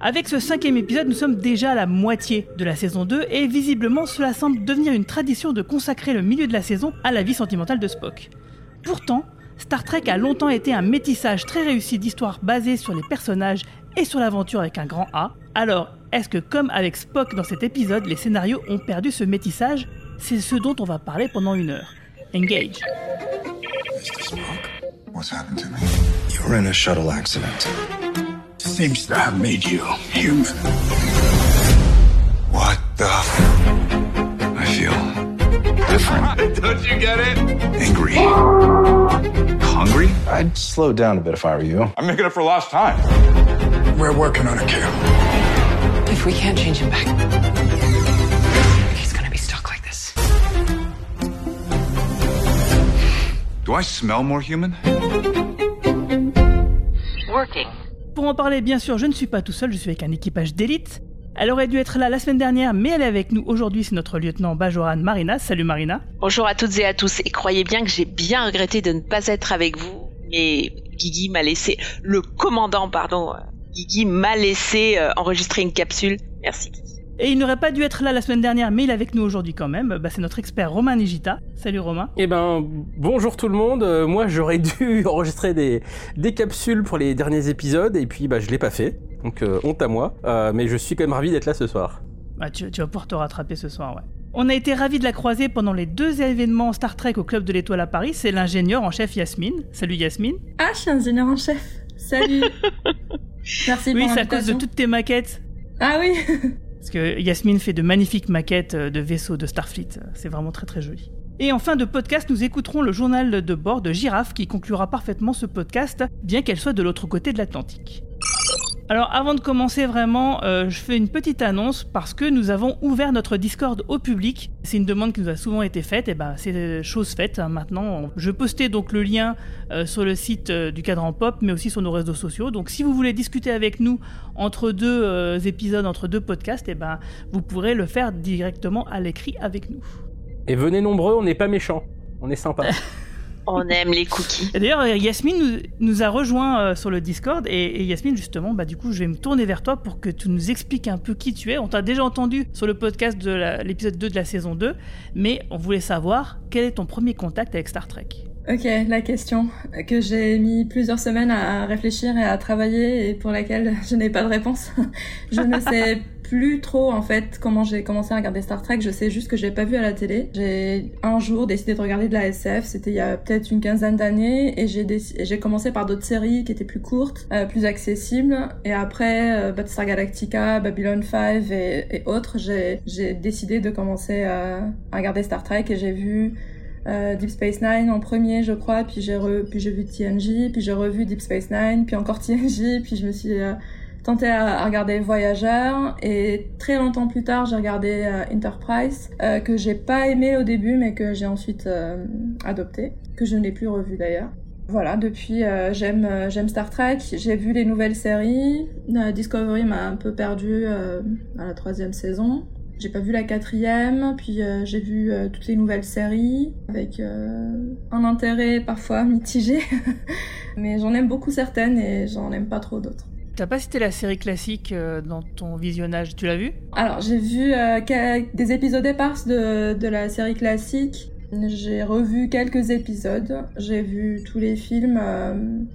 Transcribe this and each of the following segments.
Avec ce cinquième épisode, nous sommes déjà à la moitié de la saison 2 et visiblement cela semble devenir une tradition de consacrer le milieu de la saison à la vie sentimentale de Spock. Pourtant, Star Trek a longtemps été un métissage très réussi d'histoires basées sur les personnages et sur l'aventure avec un grand A. Alors, est-ce que comme avec Spock dans cet épisode, les scénarios ont perdu ce métissage? C'est ce dont on va parler pendant une heure. Engage. Mr. Spock, what's happened to me? You were in a shuttle accident. Seems to have made you human. What the? I feel different. Don't you get it? Angry. Hungry? I'd slow down a bit if I were you. I'm making up for lost time. We're working on a cure. If we can't change him back, he's gonna be stuck like this. Do I smell more human? Working. Pour en parler, bien sûr, je ne suis pas tout seul, je suis avec un équipage d'élite. Elle aurait dû être là la semaine dernière, mais elle est avec nous aujourd'hui, c'est notre lieutenant Bajoran Marina. Salut Marina. Bonjour à toutes et à tous, et croyez bien que j'ai bien regretté de ne pas être avec vous, mais Guigui m'a laissé, le commandant, pardon, euh, Guigui m'a laissé euh, enregistrer une capsule. Merci. Guigui. Et il n'aurait pas dû être là la semaine dernière, mais il est avec nous aujourd'hui quand même. Bah, c'est notre expert Romain Nigita. Salut Romain. Eh ben, bonjour tout le monde. Euh, moi, j'aurais dû enregistrer des, des capsules pour les derniers épisodes, et puis bah, je l'ai pas fait. Donc, euh, honte à moi. Euh, mais je suis quand même ravi d'être là ce soir. Bah, tu, tu vas pouvoir te rattraper ce soir, ouais. On a été ravis de la croiser pendant les deux événements Star Trek au Club de l'Étoile à Paris. C'est l'ingénieur en chef Yasmine. Salut Yasmine. Ah, je suis ingénieur en chef. Salut. Merci Oui, pour c'est à cause de toutes tes maquettes. Ah oui. Parce que Yasmine fait de magnifiques maquettes euh, de vaisseaux de Starfleet. C'est vraiment très très joli. Et en fin de podcast, nous écouterons le journal de bord de Girafe qui conclura parfaitement ce podcast, bien qu'elle soit de l'autre côté de l'Atlantique. Alors avant de commencer vraiment, euh, je fais une petite annonce parce que nous avons ouvert notre Discord au public. C'est une demande qui nous a souvent été faite, et ben c'est chose faite hein, maintenant. Je postais donc le lien euh, sur le site euh, du Cadran Pop, mais aussi sur nos réseaux sociaux. Donc si vous voulez discuter avec nous entre deux euh, épisodes, entre deux podcasts, et ben vous pourrez le faire directement à l'écrit avec nous. Et venez nombreux, on n'est pas méchants. On est sympa. On aime les cookies. D'ailleurs, Yasmine nous, a rejoint euh, sur le Discord et, et Yasmine, justement, bah, du coup, je vais me tourner vers toi pour que tu nous expliques un peu qui tu es. On t'a déjà entendu sur le podcast de l'épisode 2 de la saison 2, mais on voulait savoir quel est ton premier contact avec Star Trek. Ok, la question que j'ai mis plusieurs semaines à réfléchir et à travailler et pour laquelle je n'ai pas de réponse. je ne sais plus trop en fait comment j'ai commencé à regarder Star Trek. Je sais juste que j'ai pas vu à la télé. J'ai un jour décidé de regarder de la SF. C'était il y a peut-être une quinzaine d'années et j'ai j'ai commencé par d'autres séries qui étaient plus courtes, euh, plus accessibles. Et après euh, Battlestar Galactica, Babylon 5 et, et autres, j'ai j'ai décidé de commencer à, à regarder Star Trek et j'ai vu euh, Deep Space Nine en premier, je crois, puis j'ai puis j'ai vu TNG, puis j'ai revu Deep Space Nine, puis encore TNG, puis je me suis euh, tentée à, regarder Voyager, et très longtemps plus tard, j'ai regardé euh, Enterprise, euh, que j'ai pas aimé au début, mais que j'ai ensuite adopté, que je n'ai plus revu d'ailleurs. Voilà, depuis j'aime j'aime Star Trek, j'ai vu les nouvelles séries, Discovery m'a un peu perdu à la troisième saison. J'ai pas vu la quatrième, puis euh, j'ai vu euh, toutes les nouvelles séries avec euh, un intérêt parfois mitigé, mais j'en aime beaucoup certaines et j'en aime pas trop d'autres. T'as pas cité la série classique dans ton visionnage, tu l'as vu Alors j'ai vu des épisodes éparses de, de la série classique. J'ai revu quelques épisodes, j'ai vu tous les films euh,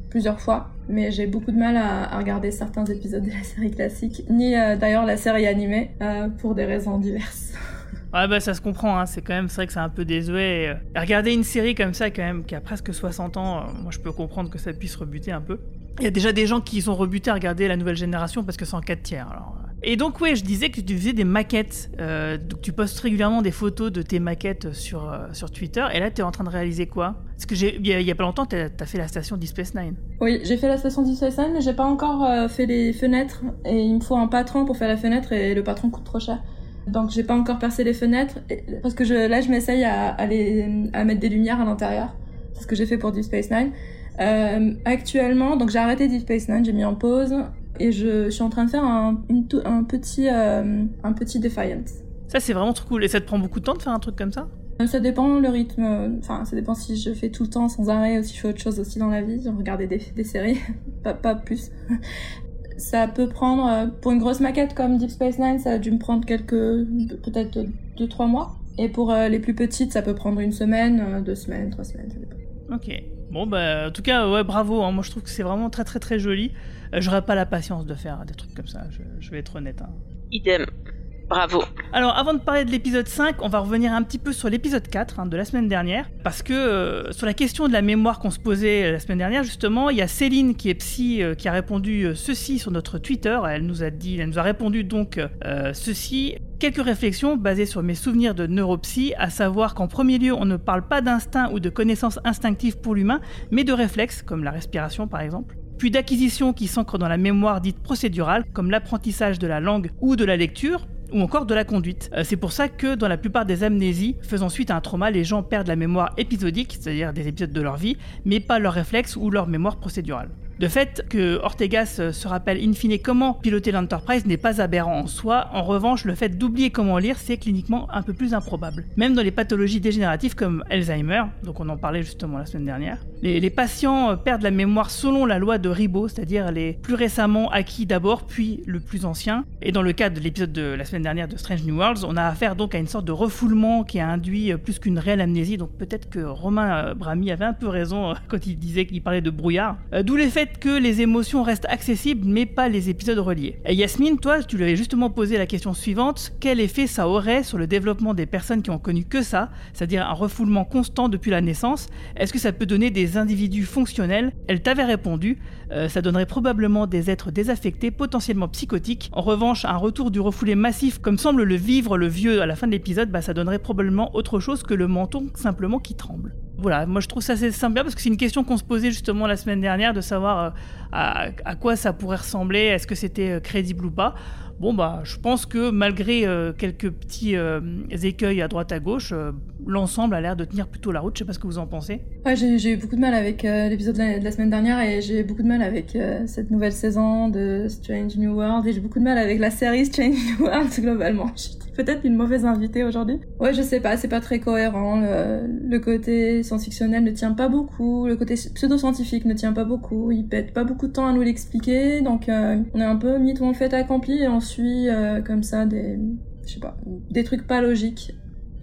plusieurs fois, mais j'ai beaucoup de mal à, regarder certains épisodes de la série classique, ni euh, d'ailleurs la série animée, euh, pour des raisons diverses. Ouais, bah ça se comprend, hein. c'est quand même, vrai que c'est un peu désuet. et, regarder une série comme ça, quand même, qui a presque 60 ans, moi je peux comprendre que ça puisse rebuter un peu. Il y a déjà des gens qui sont rebutés à regarder la nouvelle génération parce que c'est en 4 tiers. Alors. Et donc, ouais, je disais que tu faisais des maquettes. euh, donc, tu postes régulièrement des photos de tes maquettes sur, euh, sur Twitter. Et là, tu es en train de réaliser quoi? Parce que il y, a- pas longtemps, tu as, fait la station Deep Space Nine. Oui, j'ai fait la station du CSN, mais j'ai pas encore euh, fait les fenêtres. Et il me faut un patron pour faire la fenêtre et le patron coûte trop cher. Donc j'ai pas encore percé les fenêtres parce que là je m'essaye à, à, à mettre des lumières à l'intérieur. C'est ce que j'ai fait pour Deep Space Nine. Euh, actuellement, donc j'ai arrêté Deep Space Nine, j'ai mis en pause et je, je suis en train de faire un, une tou- un petit euh, un petit Defiant. Ça, c'est vraiment trop cool. Et ça te prend beaucoup de temps de faire un truc comme ça? Euh, Ça dépend le rythme, euh, enfin ça dépend si je fais tout le temps sans arrêt ou si je fais autre chose aussi dans la vie, regarder des, des séries, pas, pas plus. Ça peut prendre, pour une grosse maquette comme Deep Space Nine, ça a dû me prendre quelques, peut-être 2-3 mois. Et pour les plus petites, ça peut prendre une semaine, deux semaines, trois semaines, ça dépend. Ok. Bon, bah, en tout cas, ouais, bravo. hein. Moi, je trouve que c'est vraiment très, très, très joli. J'aurais pas la patience de faire des trucs comme ça. Je, je vais être honnête. hein. Idem. Bravo. Alors, avant de parler de l'épisode 5, on va revenir un petit peu sur l'épisode 4 hein, de la semaine dernière. Parce que euh, sur la question de la mémoire qu'on se posait euh, la semaine dernière, justement, il y a Céline qui est psy euh, qui a répondu euh, ceci sur notre Twitter. Elle nous a dit, elle nous a répondu donc ceci. Quelques réflexions basées sur mes souvenirs de neuropsy, à savoir qu'en premier lieu, on ne parle pas d'instinct ou de connaissances instinctives pour l'humain, mais de réflexes, comme la respiration par exemple puis d'acquisitions qui s'ancrent dans la mémoire dite procédurale, comme l'apprentissage de la langue ou de la lecture, ou encore de la conduite. Euh, c'est pour ça que dans la plupart des amnésies faisant suite à un trauma, les gens perdent la mémoire épisodique, c'est-à-dire des épisodes de leur vie, mais pas leurs réflexes ou leur mémoire procédurale. De fait, que Ortegas euh, se rappelle in fine comment piloter l'Enterprise n'est pas aberrant en soi, en revanche, le fait d'oublier comment lire, c'est cliniquement un peu plus improbable. Même dans les pathologies dégénératives comme Alzheimer, donc on en parlait justement la semaine dernière, les, les patients perdent la mémoire selon la loi de Ribot, c'est-à-dire les plus récemment acquis d'abord, puis le plus ancien. Et dans le cas de l'épisode de la semaine dernière de Strange New Worlds, on a affaire donc à une sorte de refoulement qui a induit plus qu'une réelle amnésie, donc peut-être que Romain euh, Brami avait un peu raison euh, quand il disait qu'il parlait de brouillard. Euh, D'où le que les émotions restent accessibles, mais pas les épisodes reliés. Yasmine, toi, tu lui avais justement posé la question suivante quel effet ça aurait sur le développement des personnes qui ont connu que ça, c'est-à-dire un refoulement constant depuis la naissance? Est-ce que ça peut donner des individus fonctionnels? Elle t'avait répondu euh, ça donnerait probablement des êtres désaffectés, potentiellement psychotiques. En revanche, un retour du refoulé massif, comme semble le vivre le vieux à la fin de l'épisode, bah, ça donnerait probablement autre chose que le menton simplement qui tremble. Voilà, moi je trouve ça assez sympa parce que c'est une question qu'on se posait justement la semaine dernière de savoir euh, à, à quoi ça pourrait ressembler, est-ce que c'était euh, crédible ou pas. Bon bah je pense que malgré euh, quelques petits écueils à droite à gauche, l'ensemble a l'air de tenir plutôt la route. Je sais pas ce que vous en pensez. Ouais, j'ai eu beaucoup de mal avec euh, l'épisode de, la- semaine dernière et j'ai beaucoup de mal avec euh, cette nouvelle saison de Strange New World et j'ai beaucoup de mal avec la série Strange New World globalement. Je suis peut-être une mauvaise invitée aujourd'hui. Ouais, je sais pas, c'est pas très cohérent. Le, côté science-fictionnel ne tient pas beaucoup, le côté pseudo-scientifique ne tient pas beaucoup. Il pète pas beaucoup de temps à nous l'expliquer, donc euh, on est un peu mis tout en fait accompli et on suit comme ça des, je sais pas, des trucs pas logiques,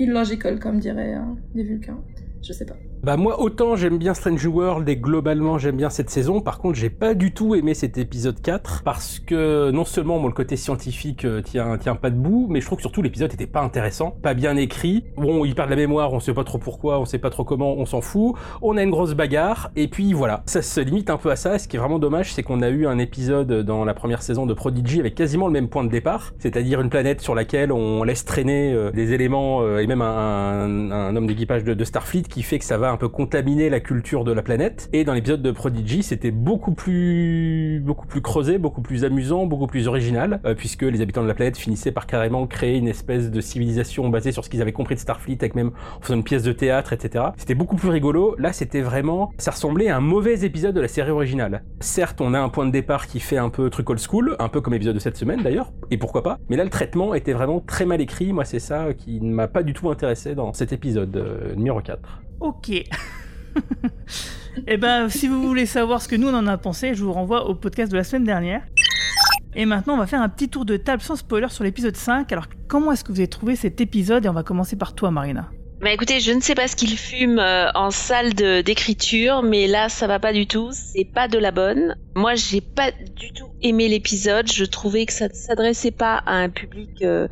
illogical comme diraient euh, les Vulcains. Je sais pas. Bah moi autant j'aime bien Strange World et globalement j'aime bien cette saison, par contre j'ai pas du tout aimé cet épisode 4 parce que non seulement moi le côté scientifique euh, tient, tient pas debout, mais je trouve que surtout l'épisode était pas intéressant, pas bien écrit. Bon il perd la mémoire, on sait pas trop pourquoi, on sait pas trop comment, on s'en fout. On a une grosse bagarre et puis voilà, ça se limite un peu à ça. Ce qui est vraiment dommage c'est qu'on a eu un épisode dans la première saison de Prodigy avec quasiment le même point de départ, c'est-à-dire une planète sur laquelle on laisse traîner euh, des éléments euh, et même un, homme d'équipage de Starfleet qui fait que ça va un peu contaminer la culture de la planète. Et dans l'épisode de Prodigy, c'était beaucoup plus, beaucoup plus creusé, beaucoup plus amusant, beaucoup plus original, euh, puisque les habitants de la planète finissaient par carrément créer une espèce de civilisation basée sur ce qu'ils avaient compris de Starfleet, avec même en faisant une pièce de théâtre, etc. C'était beaucoup plus rigolo. Là, c'était vraiment, ça ressemblait à un mauvais épisode de la série originale. Certes, on a un point de départ qui fait un peu truc old school, un peu comme l'épisode de cette semaine d'ailleurs, et pourquoi pas. Mais là, le traitement était vraiment très mal écrit. Moi, c'est ça qui ne m'a pas du tout intéressé dans cet épisode euh, numéro 4. Ok. Eh ben, si vous voulez savoir ce que nous on en a pensé, je vous renvoie au podcast de la semaine dernière. Et maintenant, on va faire un petit tour de table sans spoiler sur l'épisode 5. Alors, comment est-ce que vous avez trouvé cet épisode? Et on va commencer par toi, Marina. Bah écoutez, je ne sais pas ce qu'il fume euh, en salle d'écriture, mais là ça va pas du tout, c'est pas de la bonne. Moi j'ai pas du tout aimé l'épisode, je trouvais que ça ne s'adressait pas à un public euh,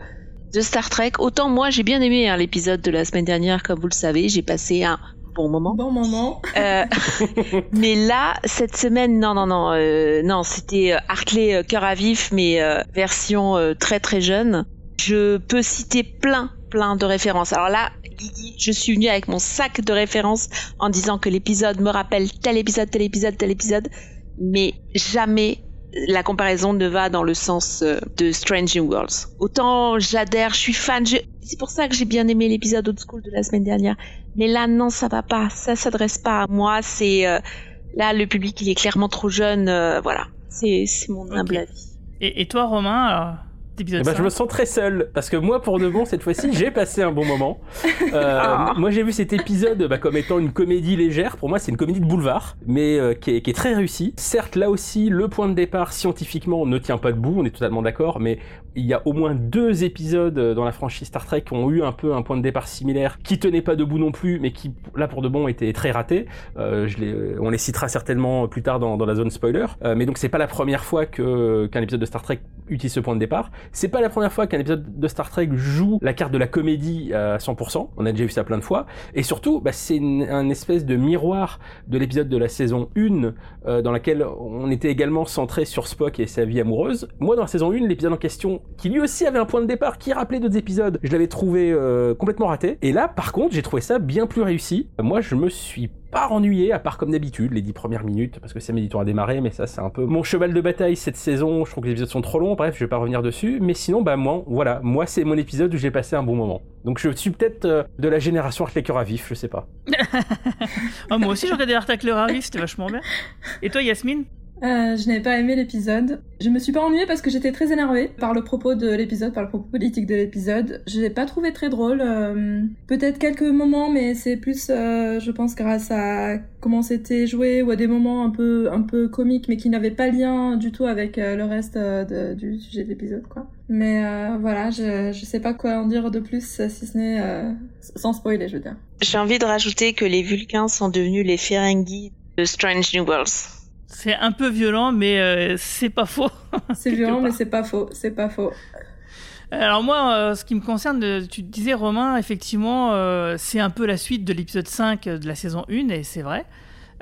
de Star Trek. Autant moi j'ai bien aimé hein, l'épisode de la semaine dernière, comme vous le savez, j'ai passé un bon moment. Bon moment. Euh, mais là, cette semaine, non, non, non, euh, non, c'était euh, Hartley cœur à vif, mais euh, version très très jeune. Je peux citer plein, plein de références. Alors là, Guigui, je suis venue avec mon sac de références en disant que l'épisode me rappelle tel épisode, tel épisode, tel épisode, mais jamais la comparaison ne va dans le sens euh, de Strange New Worlds. Autant j'adhère, je suis fan, je... c'est pour ça que j'ai bien aimé l'épisode Old School de la semaine dernière. Mais là, non, ça va pas, ça s'adresse pas à moi. C'est euh, là le public, il est clairement trop jeune. euh, voilà, c'est mon humble avis. Et, et toi, Romain, alors, épisode Eh ben, je me 5? sens très seul parce que moi, pour de bon, cette fois-ci, j'ai passé un bon moment. Euh, Ah. Moi, j'ai vu cet épisode bah, comme étant une comédie légère. Pour moi, c'est une comédie de boulevard, mais euh, qui, est, qui est très réussie. Certes, là aussi, le point de départ scientifiquement ne tient pas debout. On est totalement d'accord, mais il y a au moins deux épisodes euh, dans la franchise Star Trek qui ont eu un peu un point de départ similaire, qui tenaient pas debout non plus, mais qui, là, pour de bon, étaient très ratés. Euh, je les, euh, on les citera certainement plus tard dans, dans la zone spoiler. Euh, mais donc, c'est pas la première fois que qu'un épisode de Star Trek utilise ce point de départ. C'est pas la première fois qu'un épisode de Star Trek joue la carte de la comédie à 100%. On a déjà vu ça plein de fois. Et surtout, bah, c'est une- un espèce de miroir de l'épisode de la saison 1 euh, dans laquelle on était également centré sur Spock et sa vie amoureuse. Moi, dans la saison 1, l'épisode en question, qui lui aussi avait un point de départ, qui rappelait d'autres épisodes, je l'avais trouvé euh, complètement raté. Et là, par contre, j'ai trouvé ça bien plus réussi. Moi, je me suis pas ennuyé, à part comme d'habitude, les dix premières minutes, parce que c'est méditant à démarrer, mais ça, c'est un peu mon cheval de bataille cette saison. Je trouve que les épisodes sont trop longs, bref, je vais pas revenir dessus. Mais sinon, bah, moi, voilà, moi, c'est mon épisode où j'ai passé un bon moment. Donc, je suis peut-être euh, de la génération cœurs à vif, je sais pas. Oh, moi aussi, j'ai regardé l'article Ravi, c'était vachement bien. Et toi, Yasmine? Euh, je n'avais pas aimé l'épisode. Je me suis pas ennuyée parce que j'étais très énervée par le propos de l'épisode, par le propos politique de l'épisode. Je l'ai pas trouvé très drôle. euh, Peut-être quelques moments, mais c'est plus, euh, je pense, grâce à comment c'était joué ou à des moments un peu, un peu comiques, mais qui n'avaient pas lien du tout avec euh, le reste euh, du sujet de l'épisode, quoi. Mais euh, voilà, je, je sais pas quoi en dire de plus, si ce n'est sans spoiler, je veux dire. J'ai envie de rajouter que les Vulcains sont devenus les Ferengi de Strange New Worlds. C'est un peu violent, mais euh, c'est pas faux. C'est violent, part. mais c'est pas faux, c'est pas faux. Alors moi, euh, ce qui me concerne, euh, tu te disais Romain, effectivement, euh, c'est un peu la suite de l'épisode 5 de la saison 1, et c'est vrai.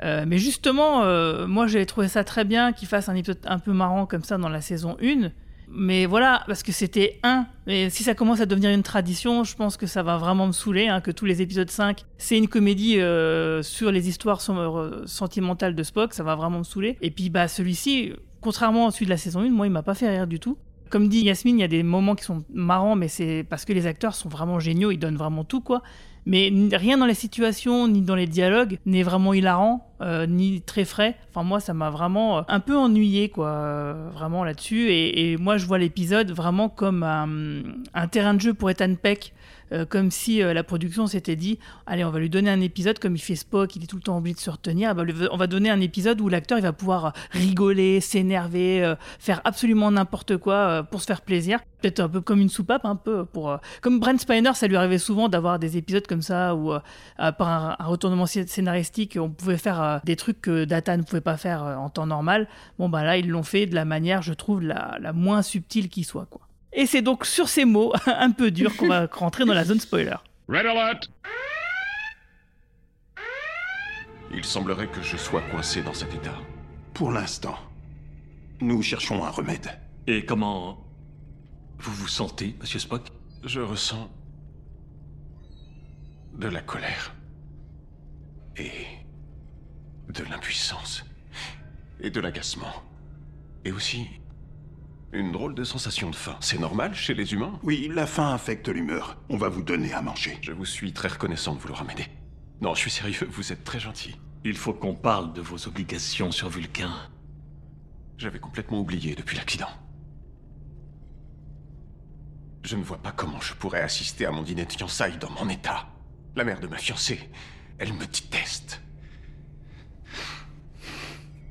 Euh, mais justement, moi j'avais trouvé ça très bien qu'il fasse un épisode un peu marrant comme ça dans la saison 1. Mais voilà, parce que c'était un. Et si ça commence à devenir une tradition, je pense que ça va vraiment me saouler, hein, que tous les épisodes 5, c'est une comédie euh, sur les histoires euh, sentimentales de Spock, ça va vraiment me saouler. Et puis bah celui-ci, contrairement à celui de la saison 1, moi il m'a pas fait rire du tout. Comme dit Yasmine, il y a des moments qui sont marrants, mais c'est parce que les acteurs sont vraiment géniaux, ils donnent vraiment tout, quoi. Mais rien dans les situations, ni dans les dialogues, n'est vraiment hilarant, euh, ni très frais. Enfin, moi, ça m'a vraiment euh, un peu ennuyé, quoi, euh, vraiment là-dessus. Et, moi, je vois l'épisode vraiment comme un, terrain de jeu pour Ethan Peck. comme si la production s'était dit allez on va lui donner un épisode comme il fait Spock il est tout le temps obligé de se retenir bah, on va donner un épisode où l'acteur il va pouvoir rigoler s'énerver faire absolument n'importe quoi pour se faire plaisir peut-être un peu comme une soupape un peu pour comme Brent Spiner ça lui arrivait souvent d'avoir des épisodes comme ça où par un, un retournement scé- scénaristique on pouvait faire euh, des trucs que Data ne pouvait pas faire euh, en temps normal bon bah là ils l'ont fait de la manière je trouve la, la moins subtile qui soit quoi et c'est donc sur ces mots un peu durs qu'on va rentrer dans la zone spoiler Red alert! Il semblerait que je sois coincé dans cet état. Pour l'instant, nous cherchons un remède. Et comment vous vous sentez, monsieur Spock? Je ressens de la colère et de l'impuissance et de l'agacement et aussi une drôle de sensation de faim. C'est normal chez les humains? Oui, la faim affecte l'humeur. On va vous donner à manger. Je vous suis très reconnaissant de vouloir m'aider. Non, je suis sérieux, vous êtes très gentil. Il faut qu'on parle de vos obligations sur Vulcain. J'avais complètement oublié depuis l'accident. Je ne vois pas comment je pourrais assister à mon dîner de fiançailles dans mon état. La mère de ma fiancée, elle me déteste.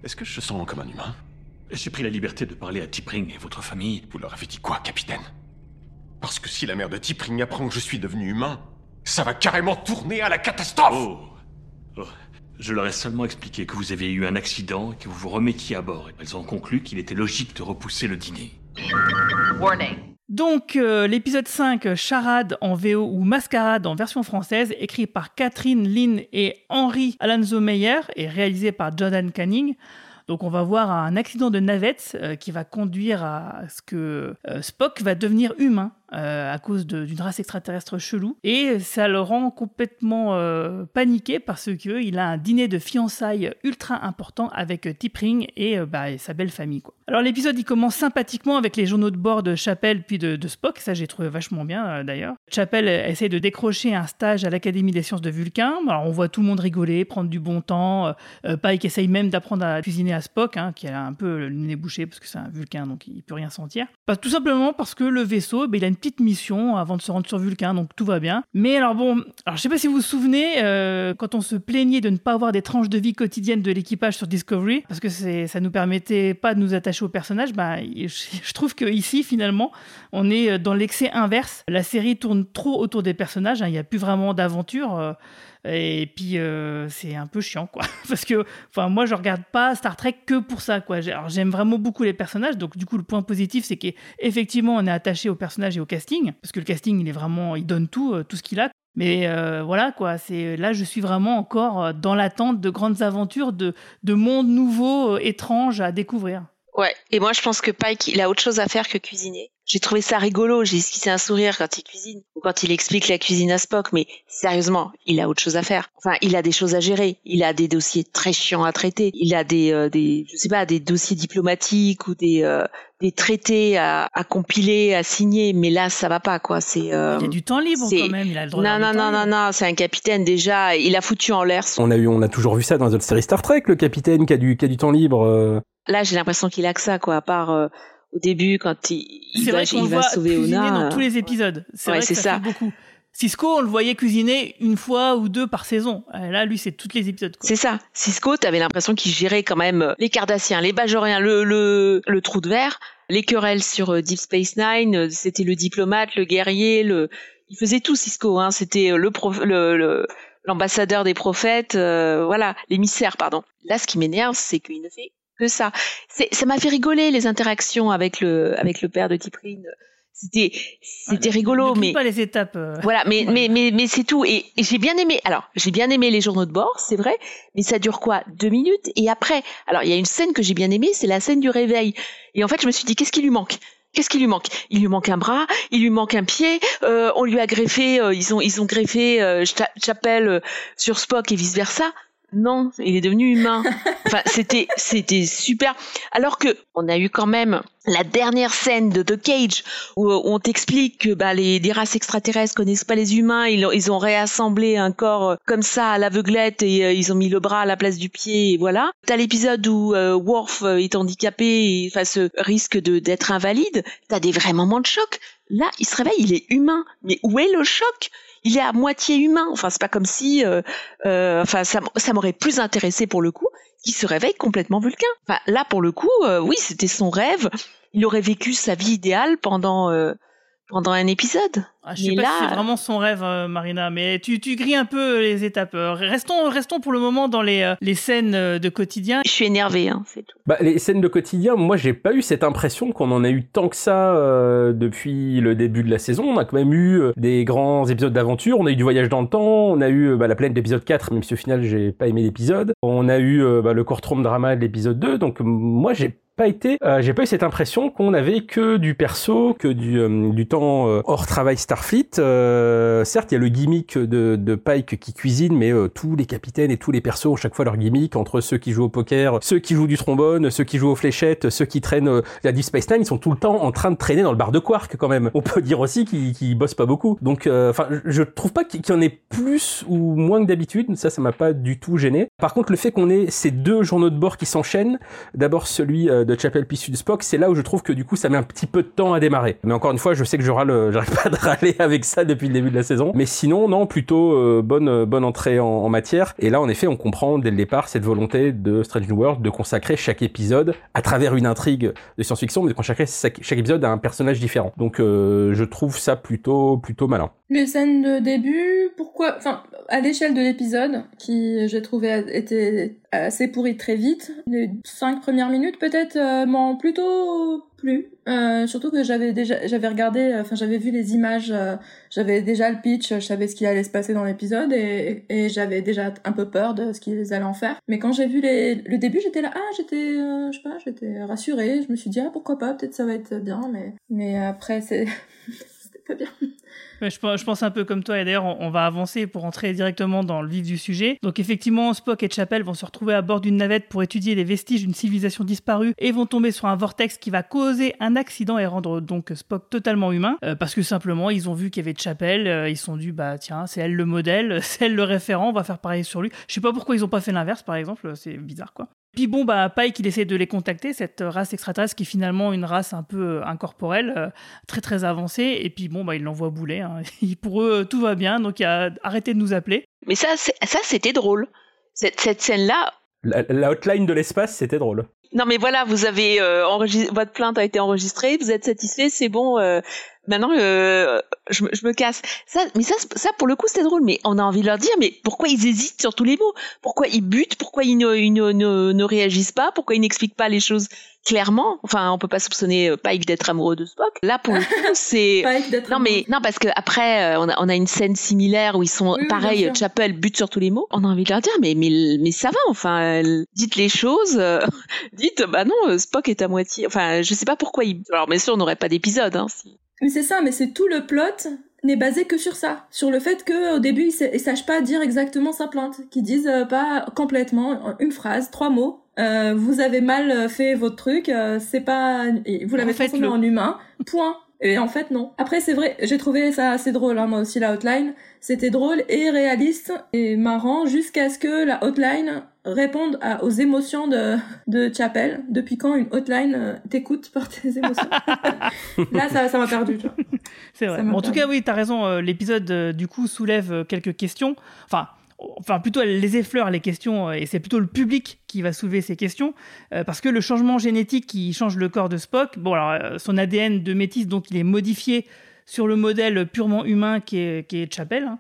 Est-ce que je se sens comme un humain J'ai pris la liberté de parler à T'Pring et votre famille. Vous leur avez dit quoi, capitaine? Parce que si la mère de T'Pring apprend que je suis devenu humain, ça va carrément tourner à la catastrophe Oh. Oh. Je leur ai seulement expliqué que vous aviez eu un accident et que vous vous remettiez à bord. Elles ont conclu qu'il était logique de repousser le dîner. Warning. Donc, euh, l'épisode 5, Charade en VO ou Mascarade en version française, écrit par Catherine Lynn et Henri Alonso Meyer et réalisé par Jordan Canning. Donc, on va voir un accident de navette euh, qui va conduire à ce que euh, Spock va devenir humain. Euh, à cause d'une race extraterrestre chelou. Et ça le rend complètement euh, paniqué parce que il a un dîner de fiançailles ultra important avec Tipring et, euh, bah, sa belle famille. Alors l'épisode il commence sympathiquement avec les journaux de bord de Chapelle puis de, Spock. Ça j'ai trouvé vachement bien d'ailleurs. Chapelle essaie de décrocher un stage à l'Académie des sciences de Vulcain. Alors on voit tout le monde rigoler, prendre du bon temps. Pike essaye même d'apprendre à cuisiner à Spock, hein, qui a un peu le nez bouché parce que c'est un Vulcain donc il peut rien sentir. Tout simplement parce que le vaisseau, bah, il a une petite mission avant de se rendre sur Vulcain, donc tout va bien. Mais alors bon, alors je sais pas si vous vous souvenez, euh, quand on se plaignait de ne pas avoir des tranches de vie quotidiennes de l'équipage sur Discovery, parce que ça nous permettait pas de nous attacher au personnage, bah, je, trouve que ici finalement, on est dans l'excès inverse. La série tourne trop autour des personnages, hein, il n'y a plus vraiment d'aventure. euh, et puis euh, c'est un peu chiant quoi. Parce que enfin moi je regarde pas Star Trek que pour ça quoi. Alors j'aime vraiment beaucoup les personnages. Donc du coup le point positif c'est qu'effectivement on est attaché aux personnages et au casting. Parce que le casting il est vraiment il donne tout euh, tout ce qu'il a. Mais euh, voilà quoi. C'est là je suis vraiment encore dans l'attente de grandes aventures de de mondes nouveaux étranges à découvrir. Ouais, et moi je pense que Pike, il a autre chose à faire que cuisiner. J'ai trouvé ça rigolo, j'ai esquissé un sourire quand il cuisine, ou quand il explique la cuisine à Spock, mais sérieusement, il a autre chose à faire. Enfin, il a des choses à gérer, il a des dossiers très chiants à traiter, il a des, euh, des je sais pas, des dossiers diplomatiques ou des, euh, des traités à, à compiler, à signer, mais là ça va pas quoi, c'est... euh, il y a du temps libre quand même il a le droit Non, non, non, non, libre. non, c'est un capitaine déjà, il a foutu en l'air son... On a eu, on a toujours vu ça dans les autres séries Star Trek, le capitaine qui a du, qui a du temps libre. euh. Là j'ai l'impression qu'il a que ça quoi, à part euh, au début quand il, il va, il va sauver Ona. dans euh, tous les épisodes. C'est Ouais, vrai que c'est ça, ça. fait beaucoup. Cisco, on le voyait cuisiner une fois ou deux par saison. Euh, Là, lui, c'est tous les épisodes. C'est ça. Cisco, t'avais l'impression qu'il gérait quand même euh, les Cardassiens, les Bajoriens, le, le, le trou de verre, les querelles sur Deep Space Nine. C'était le diplomate, le guerrier, le. Il faisait tout Cisco. Hein. C'était le, prof... le, le- l'ambassadeur des prophètes, euh, voilà, l'émissaire, pardon. Là, ce qui m'énerve, c'est qu'il ne fait que ça. Ça m'a fait rigoler les interactions avec le, avec le père de Tiprine. C'était, c'était rigolo, mais pas les étapes. euh. voilà, mais Ouais. mais mais mais c'est tout. Et, et j'ai bien aimé. Alors, j'ai bien aimé les journaux de bord, c'est vrai. Mais ça dure quoi? Deux minutes? Et après, alors il y a une scène que j'ai bien aimée, c'est la scène du réveil. Et en fait, je me suis dit, qu'est-ce qui lui manque? Qu'est-ce qui lui manque? Il lui manque un bras, il lui manque un pied. euh, on lui a greffé, euh, ils ont ils ont greffé euh, Cha- Chapelle euh, sur Spock et vice versa. Non, il est devenu humain. Enfin, c'était c'était super. Alors que on a eu quand même la dernière scène de The Cage où on t'explique que bah, les, races extraterrestres connaissent pas les humains, ils, ont- ils ont réassemblé un corps euh, comme ça à l'aveuglette et euh, ils ont mis le bras à la place du pied et voilà. T'as l'épisode où euh, Worf euh, est handicapé et face au risque de d'être invalide. T'as des vrais moments de choc. Là, il se réveille, il est humain. Mais où est le choc? Il est à moitié humain. Enfin, c'est pas comme si, euh, euh, enfin, ça, m'aurait plus intéressé pour le coup qu'il se réveille complètement vulcain. Enfin, là, pour le coup, euh, oui, c'était son rêve. Il aurait vécu sa vie idéale pendant pendant un épisode. Ah, je sais Mais pas là- si c'est vraiment son rêve, euh, Marina, mais tu, tu grilles un peu les étapes. Euh, Restons, restons pour le moment dans les, euh, les scènes euh, de quotidien. Je suis énervée, hein, c'est tout. Bah, les scènes de quotidien, moi j'ai pas eu cette impression qu'on en a eu tant que ça euh, depuis le début de la saison. On a quand même eu euh, des grands épisodes d'aventure, on a eu du voyage dans le temps, on a eu euh, bah, la planète de l'épisode 4, même si au final j'ai pas aimé l'épisode. On a eu euh, bah, le courtroom drama de l'épisode 2, donc euh, moi j'ai pas été, euh, j'ai pas eu cette impression qu'on avait que du perso, que du, euh, du temps euh, hors travail Starfleet. Euh, certes, il y a le gimmick de, de Pike qui cuisine, mais euh, tous les capitaines et tous les persos ont chaque fois leur gimmick, entre ceux qui jouent au poker, ceux qui jouent du trombone, ceux qui jouent aux fléchettes, ceux qui traînent la Deep Space Nine, ils sont tout le temps en train de traîner dans le bar de Quark quand même. On peut dire aussi qu'ils qu'ils bossent pas beaucoup. Donc, enfin, je trouve pas qu'il y en ait plus ou moins que d'habitude. Ça, ça m'a pas du tout gêné. Par contre, le fait qu'on ait ces deux journaux de bord qui s'enchaînent, D'abord celui de Chapel celui de Spock, c'est là où je trouve que du coup ça met un petit peu de temps à démarrer. Mais encore une fois, je sais que je râle, euh, j'arrive pas de râler avec ça depuis le début de la saison. Mais sinon, non, plutôt euh, bonne euh, bonne entrée en, matière. Et là, en effet, on comprend dès le départ cette volonté de Strange New World de consacrer chaque épisode à travers une intrigue de science-fiction, mais de consacrer chaque, épisode à un personnage différent. Donc, je trouve ça plutôt plutôt malin. Les scènes de début, pourquoi Enfin, à l'échelle de l'épisode, qui j'ai trouvé était assez pourri très vite, les cinq premières minutes peut-être euh, m'ont plutôt plu. Euh, surtout que j'avais déjà, j'avais regardé, enfin j'avais vu les images, euh, j'avais déjà le pitch, je savais ce qui allait se passer dans l'épisode et, et j'avais déjà un peu peur de ce qu'ils allaient en faire. Mais quand j'ai vu les, le début, j'étais là, ah j'étais, euh, je sais pas, j'étais rassurée. Je me suis dit ah pourquoi pas, peut-être ça va être bien, mais mais après c'est pas bien. Je, pense un peu comme toi, et d'ailleurs, on, va avancer pour entrer directement dans le vif du sujet. Donc, effectivement, Spock et Chapel vont se retrouver à bord d'une navette pour étudier les vestiges d'une civilisation disparue et vont tomber sur un vortex qui va causer un accident et rendre donc Spock totalement humain. Euh, parce que simplement, ils ont vu qu'il y avait Chapel, euh, ils se sont dit, bah tiens, c'est elle le modèle, c'est elle le référent, on va faire pareil sur lui. Je sais pas pourquoi ils ont pas fait l'inverse, par exemple, c'est bizarre quoi. Puis bon, bah, Pike, il essaie de les contacter, cette race extraterrestre qui est finalement une race un peu euh, incorporelle, euh, très très avancée. Et puis bon, bah, il l'envoie bouler. Hein. Pour eux, tout va bien, donc il a arrêté de nous appeler. Mais ça, ça c'était drôle. Cette, cette scène-là. La, hotline de l'espace, c'était drôle. Non mais voilà, vous avez euh, enregistré, votre plainte a été enregistrée, vous êtes satisfait, c'est bon maintenant euh, je, me casse. Ça, mais ça, ça pour le coup c'était drôle, mais on a envie de leur dire, mais pourquoi ils hésitent sur tous les mots? Pourquoi ils butent? Pourquoi ils ne, ils ne, ne, réagissent pas? Pourquoi ils n'expliquent pas les choses? Clairement Enfin, on peut pas soupçonner euh, Pike d'être amoureux de Spock. Là, pour le coup, c'est non mais non parce que après euh, on, a, on a une scène similaire où ils sont pareil, Chapel bute sur tous les mots. On a envie de leur dire, mais mais mais ça va, enfin, dites les choses, dites bah non, Spock est à moitié. Enfin, je sais pas pourquoi il. Alors bien sûr, on n'aurait pas d'épisode. Hein, si mais c'est ça, mais c'est tout le plot n'est basé que sur ça, sur le fait que au début ils, sachent pas dire exactement sa plainte, qu'ils disent euh, pas complètement une phrase, trois mots. Euh, vous avez mal fait votre truc, euh, c'est pas, vous l'avez transformé en humain. Point. Et en fait, non. Après, c'est vrai, j'ai trouvé ça assez drôle, hein, moi aussi, la hotline. C'était drôle et réaliste et marrant jusqu'à ce que la hotline réponde aux émotions de, de Chapel. Depuis quand une hotline euh, t'écoute par tes émotions Là, ça, ça m'a perdu. C'est vrai. en tout cas, oui, t'as raison. Euh, l'épisode, euh, du coup, soulève quelques questions. Enfin, enfin plutôt elle les effleure les questions et c'est plutôt le public qui va soulever ces questions parce que le changement génétique qui change le corps de Spock, bon alors son ADN de métis donc il est modifié sur le modèle purement humain qui est, qui est Chapel. Hein.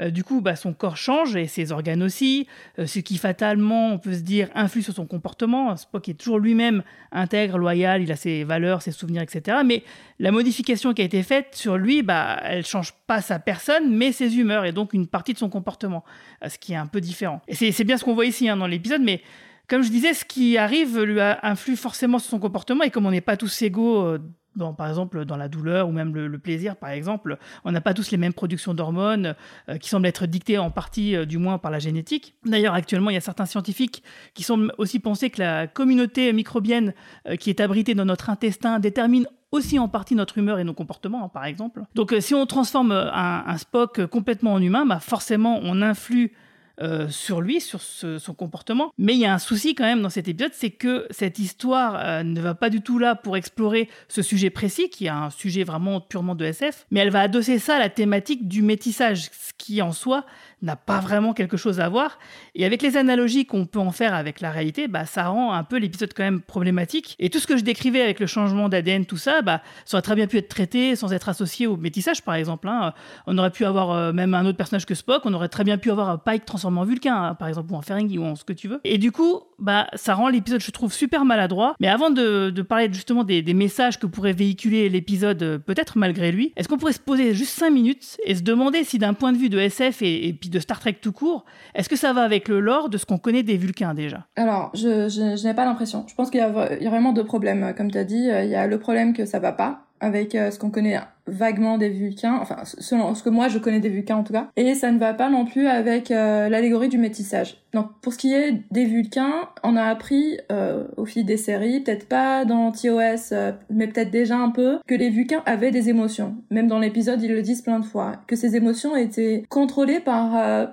Euh, du coup, bah, son corps change et ses organes aussi, euh, ce qui fatalement, on peut se dire, influe sur son comportement. Spock est toujours lui-même intègre, loyal, il a ses valeurs, ses souvenirs, etc. Mais la modification qui a été faite sur lui, bah, elle change pas sa personne, mais ses humeurs et donc une partie de son comportement, euh, ce qui est un peu différent. Et c'est bien ce qu'on voit ici hein, dans l'épisode, mais comme je disais, ce qui arrive lui influe forcément sur son comportement, et comme on n'est pas tous égaux par exemple, dans la douleur ou même le, plaisir, par exemple, on n'a pas tous les mêmes productions d'hormones euh, qui semblent être dictées en partie, euh, du moins, par la génétique. D'ailleurs, actuellement, il y a certains scientifiques qui semblent aussi penser que la communauté microbienne euh, qui est abritée dans notre intestin détermine aussi en partie notre humeur et nos comportements, hein, par exemple. Donc, si on transforme un, un Spock complètement en humain, bah forcément, on influe euh, sur lui, sur son comportement. Mais il y a un souci quand même dans cet épisode, c'est que cette histoire euh, ne va pas du tout là pour explorer ce sujet précis, qui est un sujet vraiment purement de SF, mais elle va adosser ça à la thématique du métissage, ce qui en soi n'a pas vraiment quelque chose à voir. Et avec les analogies qu'on peut en faire avec la réalité, bah, ça rend un peu l'épisode quand même problématique. Et tout ce que je décrivais avec le changement d'ADN, tout ça, bah, ça aurait très bien pu être traité sans être associé au métissage, par exemple. Hein. On aurait pu avoir euh, même un autre personnage que Spock, on aurait très bien pu avoir Pike transformé en Vulcain, hein, par exemple, ou en Ferengi, ou en ce que tu veux. Et du coup, bah, ça rend l'épisode, je trouve, super maladroit. Mais avant de, parler justement des, messages que pourrait véhiculer l'épisode, euh, peut-être malgré lui, est-ce qu'on pourrait se poser juste 5 minutes et se demander si d'un point de vue de SF et, et de Star Trek tout court, est-ce que ça va avec le lore de ce qu'on connaît des Vulcains déjà? Alors, je, n'ai pas l'impression. Je pense qu'il y, y, a vraiment deux problèmes. Comme tu as dit, euh, il y a le problème que ça va pas avec euh, ce qu'on connaît vaguement des Vulcains, enfin selon ce que moi je connais des Vulcains en tout cas, et ça ne va pas non plus avec euh, l'allégorie du métissage. Donc pour ce qui est des Vulcains, on a appris euh, au fil des séries, peut-être pas dans TOS, euh, mais peut-être déjà un peu, que les Vulcains avaient des émotions. Même dans l'épisode, ils le disent plein de fois, que ces émotions étaient contrôlées par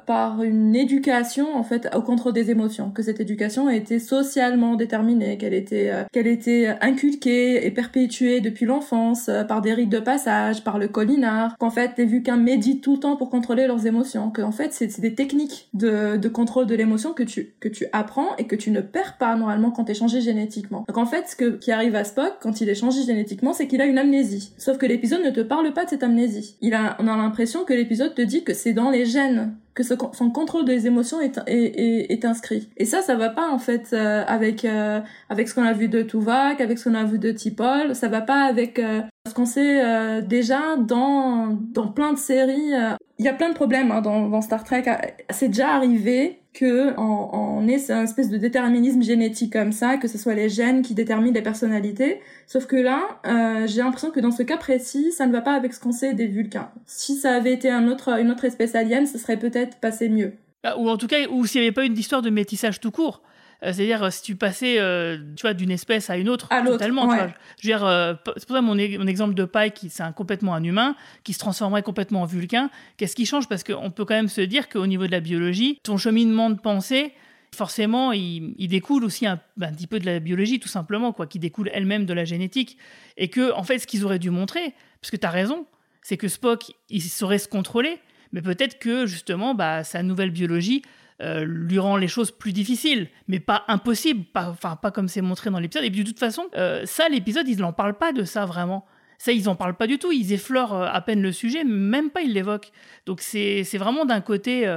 par une éducation en fait au contrôle des émotions, que cette éducation était socialement déterminée, qu'elle était qu'elle était inculquée et perpétuée depuis l'enfance par des rites de passage par le collinard, qu'en fait les Vulcains méditent tout le temps pour contrôler leurs émotions, que en fait c'est des techniques de, contrôle de l'émotion que tu, que tu apprends et que tu ne perds pas normalement quand t'es changé génétiquement. Donc en fait ce que, qui arrive à Spock quand il est changé génétiquement, c'est qu'il a une amnésie. Sauf que l'épisode ne te parle pas de cette amnésie. Il a, on a l'impression que l'épisode te dit que c'est dans les gènes que son contrôle des émotions est, est, est, inscrit. Et ça, ça va pas en fait euh, avec euh, avec ce qu'on a vu de Tuvok, avec ce qu'on a vu de T'Pol, ça va pas avec euh, ce qu'on sait déjà dans dans plein de séries. Il y a plein de problèmes hein, dans, dans Star Trek. C'est déjà arrivé que on, ait un espèce de déterminisme génétique comme ça, que ce soit les gènes qui déterminent les personnalités. Sauf que là, euh, j'ai l'impression que dans ce cas précis, ça ne va pas avec ce qu'on sait des Vulcains. Si ça avait été un autre, une autre espèce alien, ce serait peut-être passé mieux. Bah, ou en tout cas, ou s'il n'y avait pas une histoire de métissage tout court. Euh, C'est-à-dire, euh, si tu passais euh, tu vois, d'une espèce à une autre, À totalement. tu ouais. vois. Je veux dire, euh, c'est pour ça mon, mon exemple de paille, qui c'est un, complètement un humain, qui se transformerait complètement en vulcain. Qu'est-ce qui change? Parce qu'on peut quand même se dire qu'au niveau de la biologie, ton cheminement de pensée, forcément, il, il découle aussi un, ben, un petit peu de la biologie, tout simplement, quoi, qui découle elle-même de la génétique. Et que, en fait, ce qu'ils auraient dû montrer, parce que tu as raison, c'est que Spock, il saurait se contrôler, mais peut-être que, justement, bah, sa nouvelle biologie euh, lui rend les choses plus difficiles, mais pas impossibles, pas, enfin, pas comme c'est montré dans l'épisode. Et puis, de toute façon, euh, ça, l'épisode, ils n'en parlent pas de ça, vraiment. Ça, ils en parlent pas du tout. Ils effleurent euh, à peine le sujet, même pas ils l'évoquent. Donc, c'est vraiment d'un côté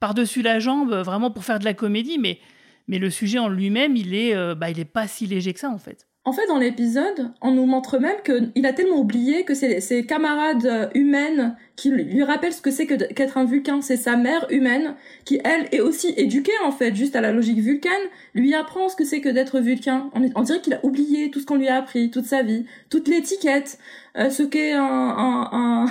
par-dessus la jambe, vraiment pour faire de la comédie, mais, mais le sujet en lui-même, il est, bah, pas si léger que ça, en fait. En fait, dans l'épisode, on nous montre même qu'il a tellement oublié que c'est ses camarades euh, humaines qui lui rappellent ce que c'est qu'être un vulcain. C'est sa mère humaine qui, elle, est aussi éduquée, en fait, juste à la logique vulcaine, lui apprend ce que c'est que d'être vulcain. On, on dirait qu'il a oublié tout ce qu'on lui a appris, toute sa vie, toute l'étiquette, euh, ce qu'est un, un, un,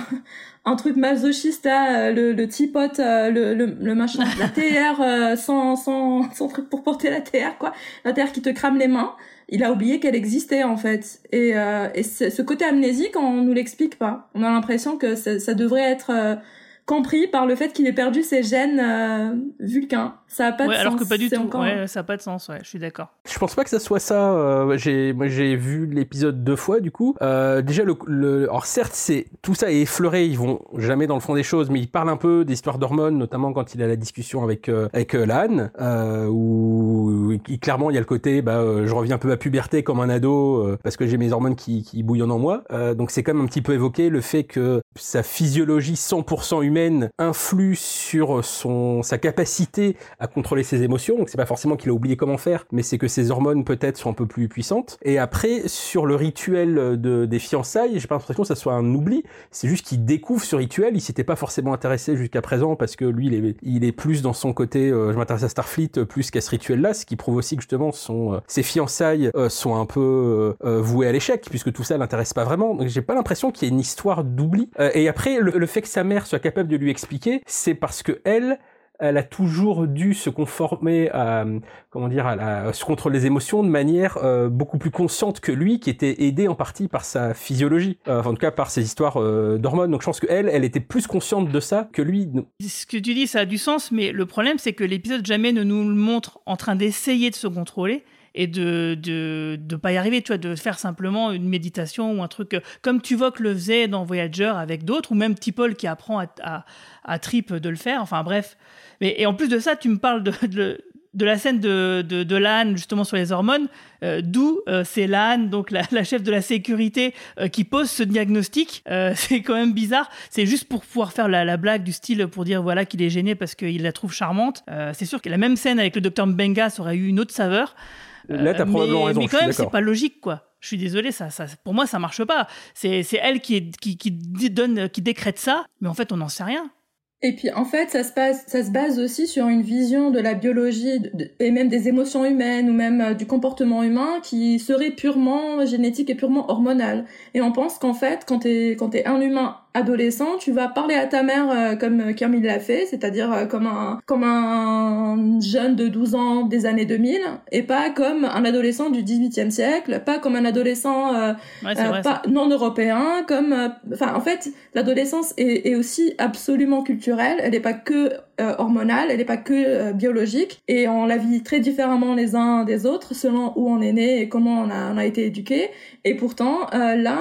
un truc masochiste, euh, le, le teapot, euh, le, le, le machin, la TR euh, sans, sans, sans truc pour porter la TR, quoi. La TR qui te crame les mains il a oublié qu'elle existait en fait. Et, euh, et ce côté amnésique, on nous l'explique pas. On a l'impression que ça, ça devrait être euh, compris par le fait qu'il ait perdu ses gènes euh, vulcains. Ça a pas Ouais, de alors sens. que pas du tout. encore- Ouais, ça n'a pas de sens, ouais, je suis d'accord. Je pense pas que ça soit ça. euh, j'ai, vu l'épisode deux fois, du coup. Euh, déjà, le, le, alors certes, c'est tout ça est effleuré. Ils vont jamais dans le fond des choses, mais ils parlent un peu des histoires d'hormones, notamment quand il a la discussion avec euh, avec euh, Lan, euh, où il- clairement il y a le côté, bah, euh, je reviens un peu à puberté comme un ado euh, parce que j'ai mes hormones qui, qui bouillonnent en moi. Euh, donc c'est quand même un petit peu évoqué le fait que sa physiologie 100% humaine influe sur son sa capacité à contrôler ses émotions. Donc c'est pas forcément qu'il a oublié comment faire, mais c'est que ses hormones peut-être sont un peu plus puissantes. Et après sur le rituel de, des fiançailles, j'ai pas l'impression que ça soit un oubli. C'est juste qu'il découvre ce rituel. Il s'était pas forcément intéressé jusqu'à présent parce que lui il est, il est plus dans son côté. euh, je m'intéresse à Starfleet euh, plus qu'à ce rituel-là, ce qui prouve aussi que justement son euh, ses fiançailles euh, sont un peu euh, euh, vouées à l'échec puisque tout ça l'intéresse pas vraiment. Donc j'ai pas l'impression qu'il y ait une histoire d'oubli. Euh, et après le, fait que sa mère soit capable de lui expliquer, c'est parce que elle elle a toujours dû se conformer à comment dire à, ce contrôle des émotions de manière euh, beaucoup plus consciente que lui qui était aidé en partie par sa physiologie euh, enfin, en tout cas par ses histoires d'hormones. Donc je pense que elle elle était plus consciente de ça que lui Ce que tu dis, ça a du sens, mais le problème, c'est que l'épisode jamais ne nous le montre en train d'essayer de se contrôler et de de de pas y arriver, tu vois, de faire simplement une méditation ou un truc euh, comme Tuvok le faisait dans Voyager avec d'autres, ou même T'Pol qui apprend à, à, à Trip de le faire. Enfin bref. Mais et en plus de ça, tu me parles de, de la scène de, de, de Lan justement sur les hormones, euh, d'où euh, c'est Lan, donc la, la chef de la sécurité, qui pose ce diagnostic. C'est quand même bizarre. C'est juste pour pouvoir faire la, la blague du style pour dire voilà qu'il est gêné parce qu'il la trouve charmante. C'est sûr que la même scène avec le docteur Mbenga aurait eu une autre saveur. Là, t'as Euh, probablement mais, raison, Mais quand même, c'est pas logique, quoi. Je suis désolé, ça, ça, pour moi, ça marche pas. C'est, c'est elle qui, est, qui, qui donne, qui décrète ça, mais en fait, on n'en sait rien. Et puis en fait, ça se base, ça se base aussi sur une vision de la biologie de- et même des émotions humaines ou même euh, du comportement humain qui serait purement génétique et purement hormonal. Et on pense qu'en fait, quand t'es quand t'es un humain adolescent, tu vas parler à ta mère euh, comme Kermit l'a fait, c'est-à-dire euh, comme un comme un jeune de 12 ans des années 2000 et pas comme un adolescent du 18e siècle, pas comme un adolescent euh, Ouais, c'est euh, vrai, pas non européen, comme euh, enfin en fait l'adolescence est, est aussi absolument culturelle, elle n'est pas que euh, hormonale, elle n'est pas que euh, biologique et on la vit très différemment les uns des autres selon où on est né et comment on a, on a été éduqué et pourtant euh, là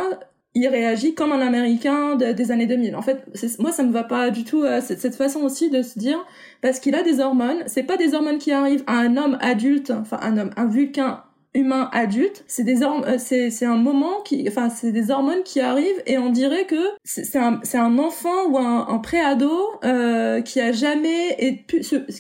il réagit comme un américain de- des années 2000. En fait, moi ça me va pas du tout euh, cette, cette façon aussi de se dire parce qu'il a des hormones, c'est pas des hormones qui arrivent à un homme adulte, enfin un homme, un vulcain humain adulte, c'est des euh, c'est c'est un moment qui, enfin c'est des hormones qui arrivent et on dirait que c'est un c'est un enfant ou un, un préado euh, qui a jamais et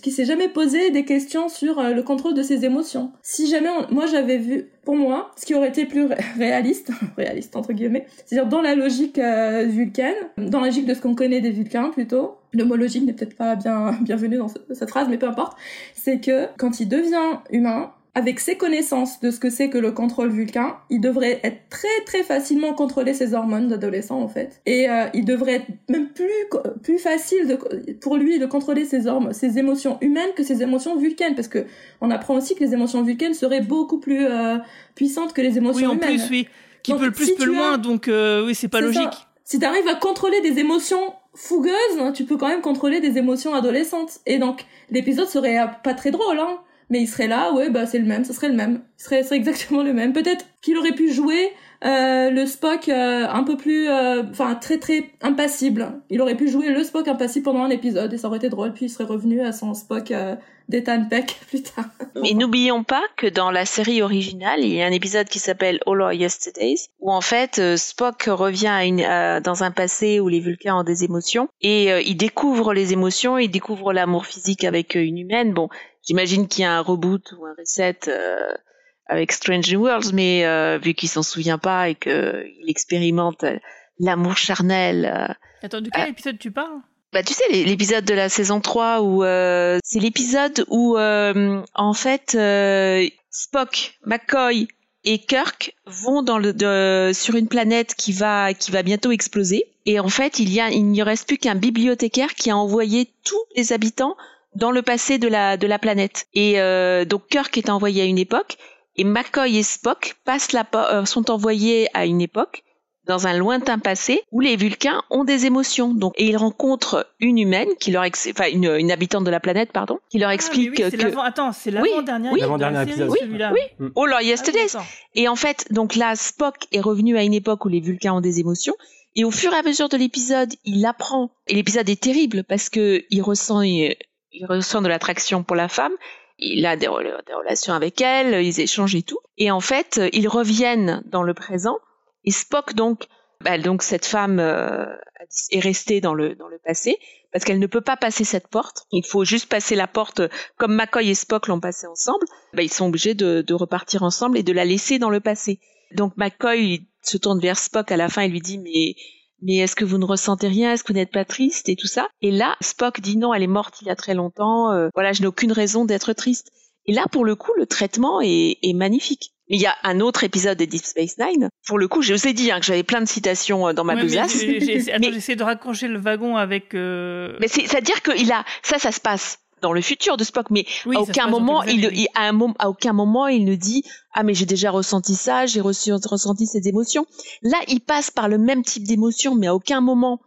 qui s'est jamais posé des questions sur euh, le contrôle de ses émotions. Si jamais on- moi j'avais vu pour moi ce qui aurait été plus ré- réaliste, réaliste entre guillemets, c'est-à-dire dans la logique euh, vulcaine, dans la logique de ce qu'on connaît des Vulcains plutôt. Le mot logique n'est peut-être pas bien bienvenu dans ce- cette phrase, mais peu importe. C'est que quand il devient humain, avec ses connaissances de ce que c'est que le contrôle vulcain, il devrait être très très facilement contrôler ses hormones d'adolescent en fait. Et euh, il devrait être même plus plus facile de, pour lui de contrôler ses hormones, ses émotions humaines que ses émotions vulcaines, parce que on apprend aussi que les émotions vulcaines seraient beaucoup plus euh, puissantes que les Oui, émotions en humaines. plus, oui. Qui Donc, peut le plus, si peut le as- moins, donc euh, oui, c'est pas logique. ça. Si tu arrives à contrôler des émotions fougueuses, hein, tu peux quand même contrôler des émotions adolescentes. Et donc, l'épisode serait euh, pas très drôle, hein. Mais il serait là, ouais, bah c'est le même, ce serait le même. Ce serait, serait exactement le même. Peut-être qu'il aurait pu jouer euh, le Spock euh, un peu plus, euh, enfin très très impassible. Il aurait pu jouer le Spock impassible pendant un épisode et ça aurait été drôle. Puis il serait revenu à son Spock euh, d'Ethan Peck plus tard. Mais n'oublions pas que dans la série originale, il y a un épisode qui s'appelle All Our Yesterdays, où en fait Spock revient à une, à- dans un passé où les Vulcains ont des émotions et euh, il découvre les émotions, il découvre l'amour physique avec une humaine. Bon, j'imagine qu'il y a un reboot ou un reset euh, avec Strange New Worlds, mais euh, vu qu'il s'en souvient pas et que il expérimente euh, l'amour charnel. euh, Attends, de quel épisode tu parles? Bah tu sais l'é- l'épisode de la saison 3 où euh, c'est l'épisode où euh, en fait euh, Spock, McCoy et Kirk vont dans le de- sur une planète qui va qui va bientôt exploser. Et en fait il y a il ne reste plus qu'un bibliothécaire qui a envoyé tous les habitants dans le passé de la de la planète. Et euh, donc Kirk est envoyé à une époque et McCoy et Spock passent la euh, sont envoyés à une époque dans un lointain passé où les Vulcains ont des émotions. Donc, et ils rencontrent une humaine qui leur, ex- enfin une, une habitante de la planète, pardon, qui leur Ah, explique oui, c'est que l'avant- Attends, c'est Oui, l'avant-dernier oui. série, épisode. celui-là. oui, Oh Lord Yesterdays. Ah. Et en fait, donc là, Spock est revenu à une époque où les Vulcains ont des émotions. Et au fur et à mesure de l'épisode, il apprend. Et l'épisode est terrible parce que il ressent, il, il ressent de l'attraction pour la femme. Il a des, rela- des relations avec elle, ils échangent et tout. Et en fait, euh, ils reviennent dans le présent. Et Spock, donc, bah, donc cette femme euh, est restée dans le dans le passé parce qu'elle ne peut pas passer cette porte. Il faut juste passer la porte comme McCoy et Spock l'ont passé ensemble. Bah, ils sont obligés de repartir ensemble et de la laisser dans le passé. Donc McCoy se tourne vers Spock à la fin et lui dit mais mais est-ce que vous ne ressentez rien? Est-ce que vous n'êtes pas triste? Et tout ça Et là Spock dit non, elle est morte il y a très longtemps. euh, voilà, je n'ai aucune raison d'être triste. Et là pour le coup le traitement est, est magnifique. Il y a un autre épisode de Deep Space Nine. Pour le coup, je vous ai dit hein, que j'avais plein de citations euh, dans ma Ouais, besace. j'ai- de raccrocher le wagon avec. euh, Mais c'est, c'est-à-dire qu'il a, ça, ça se passe dans le futur de Spock, mais Oui, à aucun moment, il, à un moment, à aucun moment, il ne dit, ah, mais j'ai déjà ressenti ça, j'ai ressenti ces émotions. Là, il passe par le même type d'émotion, mais à aucun moment,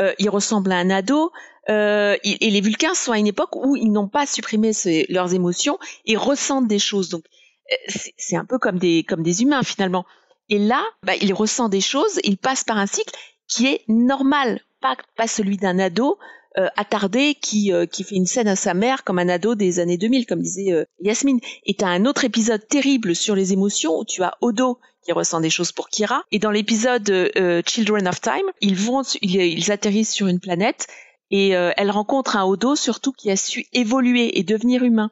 euh, il ressemble à un ado. Euh, et les Vulcains sont à une époque où ils n'ont pas supprimé ces- leurs émotions et ressentent des choses. Donc, euh, c'est, c'est un peu comme des, comme des humains finalement. Et là, bah, il ressent des choses, il passe par un cycle qui est normal, pas, pas celui d'un ado euh, attardé qui, euh, qui fait une scène à sa mère comme un ado des années 2000, comme disait euh, Yasmine. Et t'as un autre épisode terrible sur les émotions où tu as Odo qui ressent des choses pour Kira. Et dans l'épisode euh, Children of Time, ils vont, ils, atterrissent sur une planète et euh, elle rencontre un Odo surtout qui a su évoluer et devenir humain.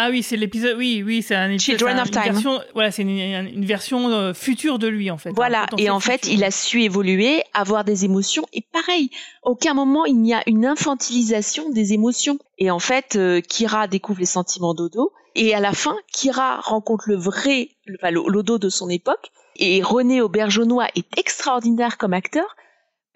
Ah oui, c'est l'épisode. Oui, oui, c'est un épisode. Children un- of une Time. Version, voilà, c'est une, une version euh, future de lui en fait. Voilà, et en fait, futur. il a su évoluer, avoir des émotions, et pareil, aucun moment il n'y a une infantilisation des émotions. Et en fait, euh, Kira découvre les sentiments d'Odo, et à la fin, Kira rencontre le vrai, enfin, l'Odo de son époque, et René Auberjonois est extraordinaire comme acteur,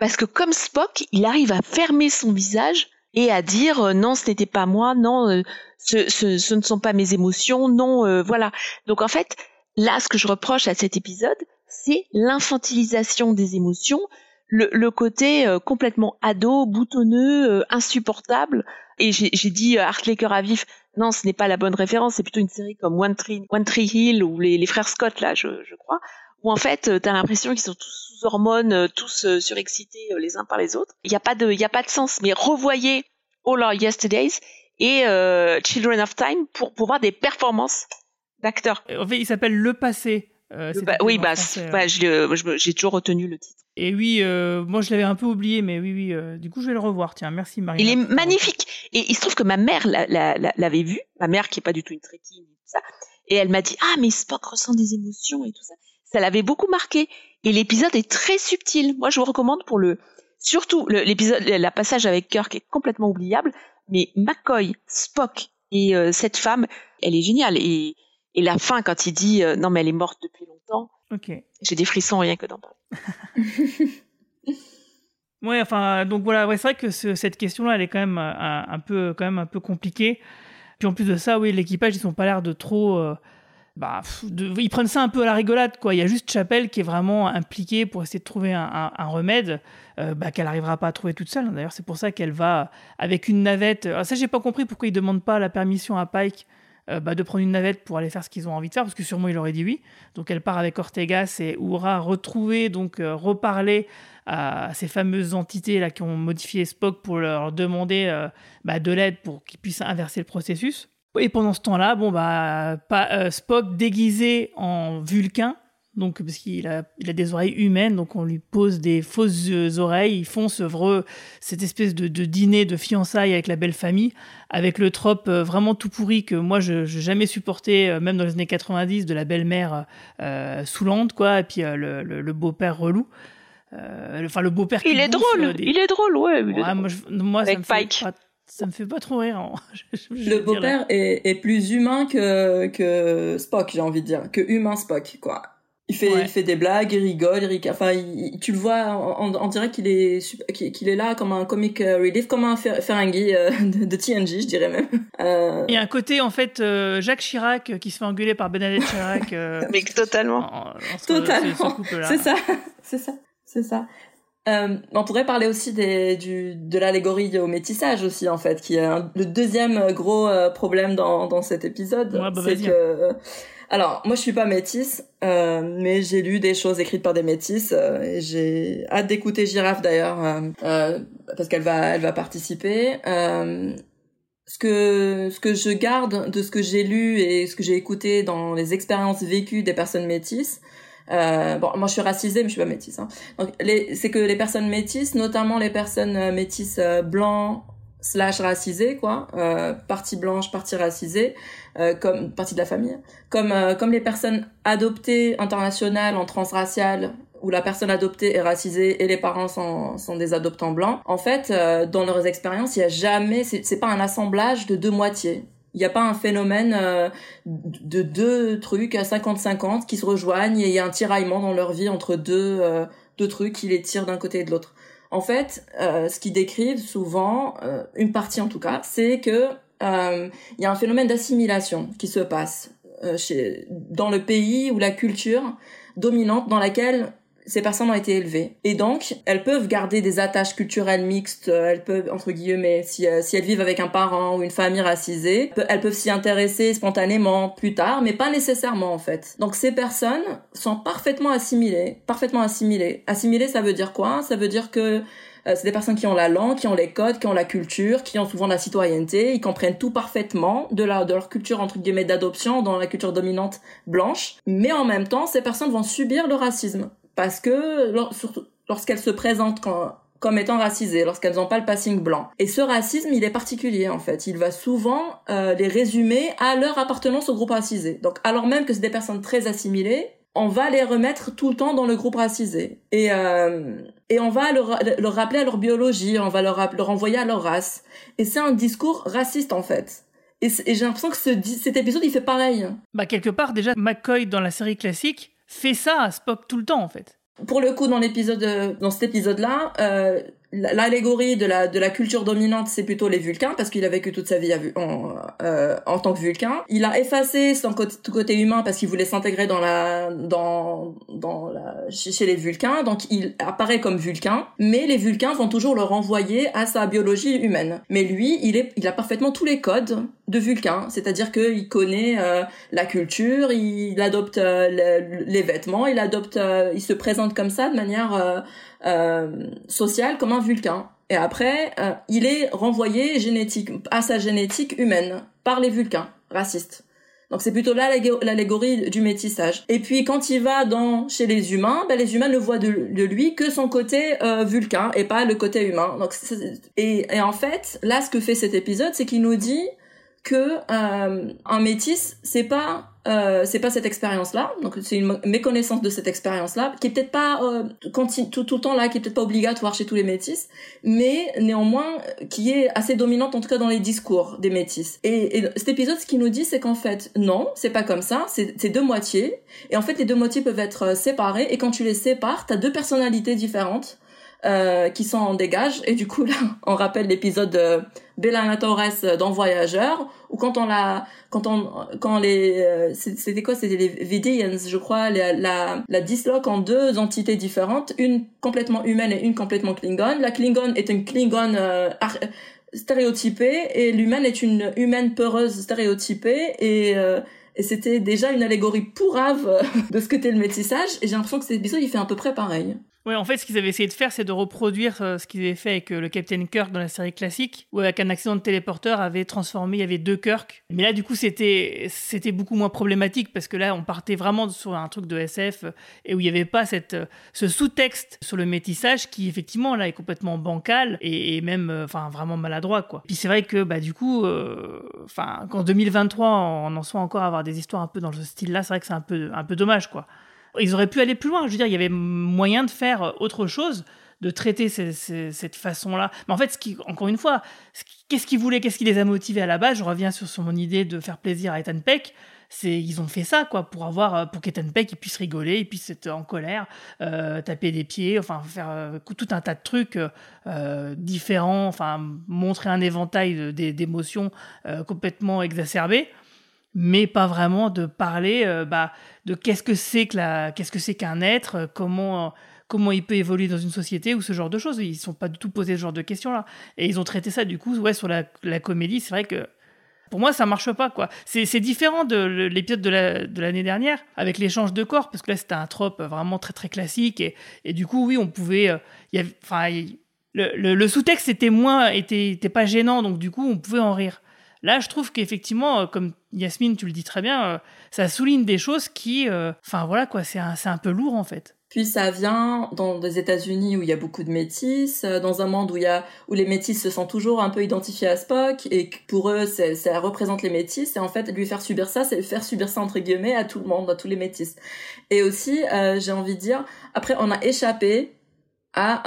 parce que comme Spock, il arrive à fermer son visage et à dire euh, non, ce n'était pas moi, non, euh, ce, ce, ce ne sont pas mes émotions, non, euh, voilà. Donc en fait, là, ce que je reproche à cet épisode, c'est l'infantilisation des émotions, le, le côté euh, complètement ado, boutonneux, euh, insupportable. Et j'ai dit Cœur à vif, non, ce n'est pas la bonne référence, c'est plutôt une série comme One Tree, One Tree Hill ou les, les frères Scott, là, je, je crois, où en fait, euh, t'as l'impression qu'ils sont tous sous hormones, euh, tous euh, surexcités les uns par les autres. Il n'y a pas de, y a pas de sens. Mais revoyez All Our Yesterdays et euh, Children of Time pour, pour voir des performances d'acteur. En fait, il s'appelle Le Passé. Euh, bah, oui, bah, bah j'ai toujours retenu le titre. Et oui, euh, moi je l'avais un peu oublié, mais oui, oui. Euh, du coup, je vais le revoir. Tiens, merci Marie. Il est magnifique. Et il se trouve que ma mère l'avait vu, ma mère qui est pas du tout une trekkie, tout ça, et elle m'a dit ah mais Spock ressent des émotions et tout ça. Ça l'avait beaucoup marqué. Et l'épisode est très subtil. Moi, je vous recommande pour le surtout l'épisode, la passage avec Kirk est complètement oubliable, mais McCoy, Spock et cette femme, elle est géniale. Et et la fin, quand il dit euh, non, mais elle est morte depuis longtemps, j'ai des frissons rien que d'en parler. ouais, enfin, donc voilà, ouais, c'est vrai que cette question-là, elle est quand même euh, un, peu, quand même un peu compliquée. Puis en plus de ça, oui, l'équipage, ils ont pas l'air de trop. Euh, bah, ils prennent ça un peu à la rigolade, quoi. Il y a juste Chapelle qui est vraiment impliquée pour essayer de trouver un, remède bah, qu'elle n'arrivera pas à trouver toute seule. D'ailleurs, c'est pour ça qu'elle va avec une navette. Alors ça, j'ai pas compris pourquoi ils demandent pas la permission à Pike euh, bah, de prendre une navette pour aller faire ce qu'ils ont envie de faire, parce que sûrement il aurait dit oui. Donc elle part avec Ortegas et aura retrouvé, donc euh, reparler à ces fameuses entités là qui ont modifié Spock pour leur demander euh, bah, de l'aide pour qu'ils puissent inverser le processus. Et pendant ce temps-là, bon bah pas, Spock déguisé en Vulcain, donc parce qu'il a, il a des oreilles humaines, donc on lui pose des fausses oreilles, ils font ce vrai, cette espèce de, dîner de fiançailles avec la belle famille, avec le trope euh, vraiment tout pourri que moi je n'ai jamais supporté, euh, même dans les années 90, de la belle-mère euh, saoulante, quoi, et puis le, beau-père relou. enfin, le beau-père Il est drôle, il est drôle, ouais. moi, ça me Fait pas, ça me fait pas trop rire. Hein. le beau-père est, est, plus humain que, que Spock, j'ai envie de dire, que humain Spock, quoi. Il fait, il fait des blagues, il rigole, il Enfin, tu le vois, on, dirait qu'il est, qu'il est là comme un comic euh, relief, comme un Ferengi euh, de, de, TNG, je dirais même. Euh... Il y a un côté, en fait, euh, Jacques Chirac qui se fait engueuler par Bernadette Chirac. Mais totalement. totalement. C'est ça, c'est ça, c'est ça. Euh, on pourrait parler aussi des, du, de l'allégorie au métissage aussi en fait, qui est le deuxième gros problème dans, dans cet épisode. Ouais, bah, c'est que alors, moi, je suis pas métisse, euh, mais j'ai lu des choses écrites par des métisses. Euh, et j'ai hâte d'écouter Girafe d'ailleurs, euh, euh parce qu'elle va, elle va participer. Euh, ce que ce que je garde de ce que j'ai lu et ce que j'ai écouté dans les expériences vécues des personnes métisses. Bon, moi, je suis racisée, mais je suis pas métisse. Hein. Donc, c'est que les personnes métisses, notamment les personnes métisses blancs slash racisées, quoi, partie blanche, partie racisée euh, comme partie de la famille, comme euh, comme les personnes adoptées internationales en transracial où la personne adoptée est racisée et les parents sont, sont des adoptants blancs. En fait, euh, dans leurs expériences, il y a jamais, c'est pas un assemblage de deux moitiés. Il n'y a pas un phénomène de deux trucs à 50-50 qui se rejoignent et il y a un tiraillement dans leur vie entre deux, deux trucs qui les tirent d'un côté et de l'autre. En fait, ce qu'ils décrivent souvent, une partie en tout cas, c'est que euh, il y a un phénomène d'assimilation qui se passe euh, chez, dans le pays ou la culture dominante dans laquelle ces personnes ont été élevées. Et donc, elles peuvent garder des attaches culturelles mixtes, euh, elles peuvent, entre guillemets, si, si elles vivent avec un parent ou une famille racisée, elles peuvent s'y intéresser spontanément plus tard, mais pas nécessairement en fait. Donc ces personnes sont parfaitement assimilées, parfaitement assimilées. Assimilées, ça veut dire quoi? Ça veut dire que euh, c'est des personnes qui ont la langue, qui ont les codes, qui ont la culture, qui ont souvent la citoyenneté, ils comprennent tout parfaitement de leur culture entre guillemets d'adoption dans la culture dominante blanche. Mais en même temps, ces personnes vont subir le racisme parce que lorsqu'elles se présentent comme étant racisées, lorsqu'elles n'ont pas le passing blanc. Et ce racisme, il est particulier en fait. Il va souvent euh, les résumer à leur appartenance au groupe racisé. Donc alors même que c'est des personnes très assimilées, on va les remettre tout le temps dans le groupe racisé. Et, euh, et on va leur, rappeler à leur biologie, on va leur, leur envoyer à leur race. Et c'est un discours raciste en fait. Et, j'ai l'impression que ce, cet épisode, il fait pareil. Bah quelque part, déjà, McCoy dans la série classique fait ça à Spock tout le temps en fait. Pour le coup, dans l'épisode, dans cet épisode-là, euh, l'allégorie de la de la culture dominante c'est plutôt les Vulcains parce qu'il a vécu toute sa vie en euh, en tant que Vulcain. Il a effacé son côté, côté humain parce qu'il voulait s'intégrer dans la dans dans la chez les Vulcains. Donc il apparaît comme Vulcain mais les Vulcains vont toujours le renvoyer à sa biologie humaine. Mais lui il est il a parfaitement tous les codes de Vulcain. C'est-à-dire que il connaît euh, la culture il adopte euh, les vêtements il adopte il se présente comme ça de manière euh, social comme un vulcain. Et après, euh, il est renvoyé génétique, à sa génétique humaine par les vulcains racistes. Donc c'est plutôt là l'allégorie du métissage. Et puis quand il va dans chez les humains, ben, les humains ne voient de, lui que son côté euh, vulcain et pas le côté humain. Donc et, et en fait, là ce que fait cet épisode, c'est qu'il nous dit que euh, un métis c'est pas euh, c'est pas cette expérience là donc c'est une méconnaissance de cette expérience là qui est peut-être pas euh, tout, le temps là qui est peut-être pas obligatoire chez tous les métis mais néanmoins qui est assez dominante en tout cas dans les discours des métis. Et, et cet épisode ce qu'il nous dit c'est qu'en fait non c'est pas comme ça c'est deux moitiés. Et en fait les deux moitiés peuvent être séparées et quand tu les sépares t'as deux personnalités différentes euh, qui sont en dégage. Et du coup, là, on rappelle l'épisode de Bella Torres dans Voyageur, où quand on la, quand on, quand les, euh, c'était quoi, c'était les Vidians, je crois, la, la, disloque en deux entités différentes, une complètement humaine et une complètement Klingon. La Klingon est une Klingon euh, stéréotypée et l'humaine est une humaine peureuse stéréotypée et euh, et c'était déjà une allégorie pourrave de ce que qu'était le métissage et j'ai l'impression que cet épisode il fait à peu près pareil. Ouais, en fait, ce qu'ils avaient essayé de faire, c'est de reproduire euh, ce qu'ils avaient fait avec euh, le Captain Kirk dans la série classique, où avec un accident de téléporteur avait transformé, il y avait deux Kirk. Mais là, du coup, c'était c'était beaucoup moins problématique parce que là, on partait vraiment sur un truc de SF euh, et où il n'y avait pas cette ce sous-texte sur le métissage qui effectivement là est complètement bancal et, même enfin vraiment maladroit quoi. Puis c'est vrai que bah du coup, enfin qu'en 2023 on en soit encore à avoir des histoires un peu dans ce style-là, c'est vrai que c'est un peu un peu dommage quoi. Ils auraient pu aller plus loin. Je veux dire, il y avait moyen de faire autre chose, de traiter cette façon-là. Mais en fait, encore une fois, qu'est-ce qu'ils voulaient, qu'est-ce qui les a motivés à la base? Je reviens sur, mon idée de faire plaisir à Ethan Peck. C'est, ils ont fait ça, quoi, pour avoir, pour qu'Ethan Peck il puisse rigoler, il puisse être en colère, euh, taper des pieds, enfin faire euh, tout un tas de trucs euh, différents, enfin montrer un éventail d'émotions complètement exacerbées mais pas vraiment de parler euh, bah, de qu'est-ce que c'est que la, qu'est-ce que c'est qu'un être, euh, comment comment il peut évoluer dans une société ou ce genre de choses. Ils ne sont pas du tout posés ce genre de questions-là. Et ils ont traité ça, du coup, ouais, sur la, comédie. C'est vrai que pour moi, ça marche pas, quoi. C'est, différent de l'épisode de, la, de l'année dernière, avec l'échange de corps, parce que là, c'était un trope vraiment très, très classique. Et, et du coup, oui, on pouvait. Euh, le, le, sous-texte était moins, était, était pas gênant, donc du coup, on pouvait en rire. Là, je trouve qu'effectivement, euh, comme Yasmine, tu le dis très bien, euh, ça souligne des choses qui, euh, enfin voilà quoi, c'est un, un, peu lourd en fait. Puis ça vient dans des États-Unis où il y a beaucoup de métis, dans un monde où il y a où les métis se sentent toujours un peu identifiés à Spock et pour eux ça représente les métis et en fait lui faire subir ça, c'est faire subir ça entre guillemets à tout le monde, à tous les métis. Et aussi j'ai envie de dire, après on a échappé à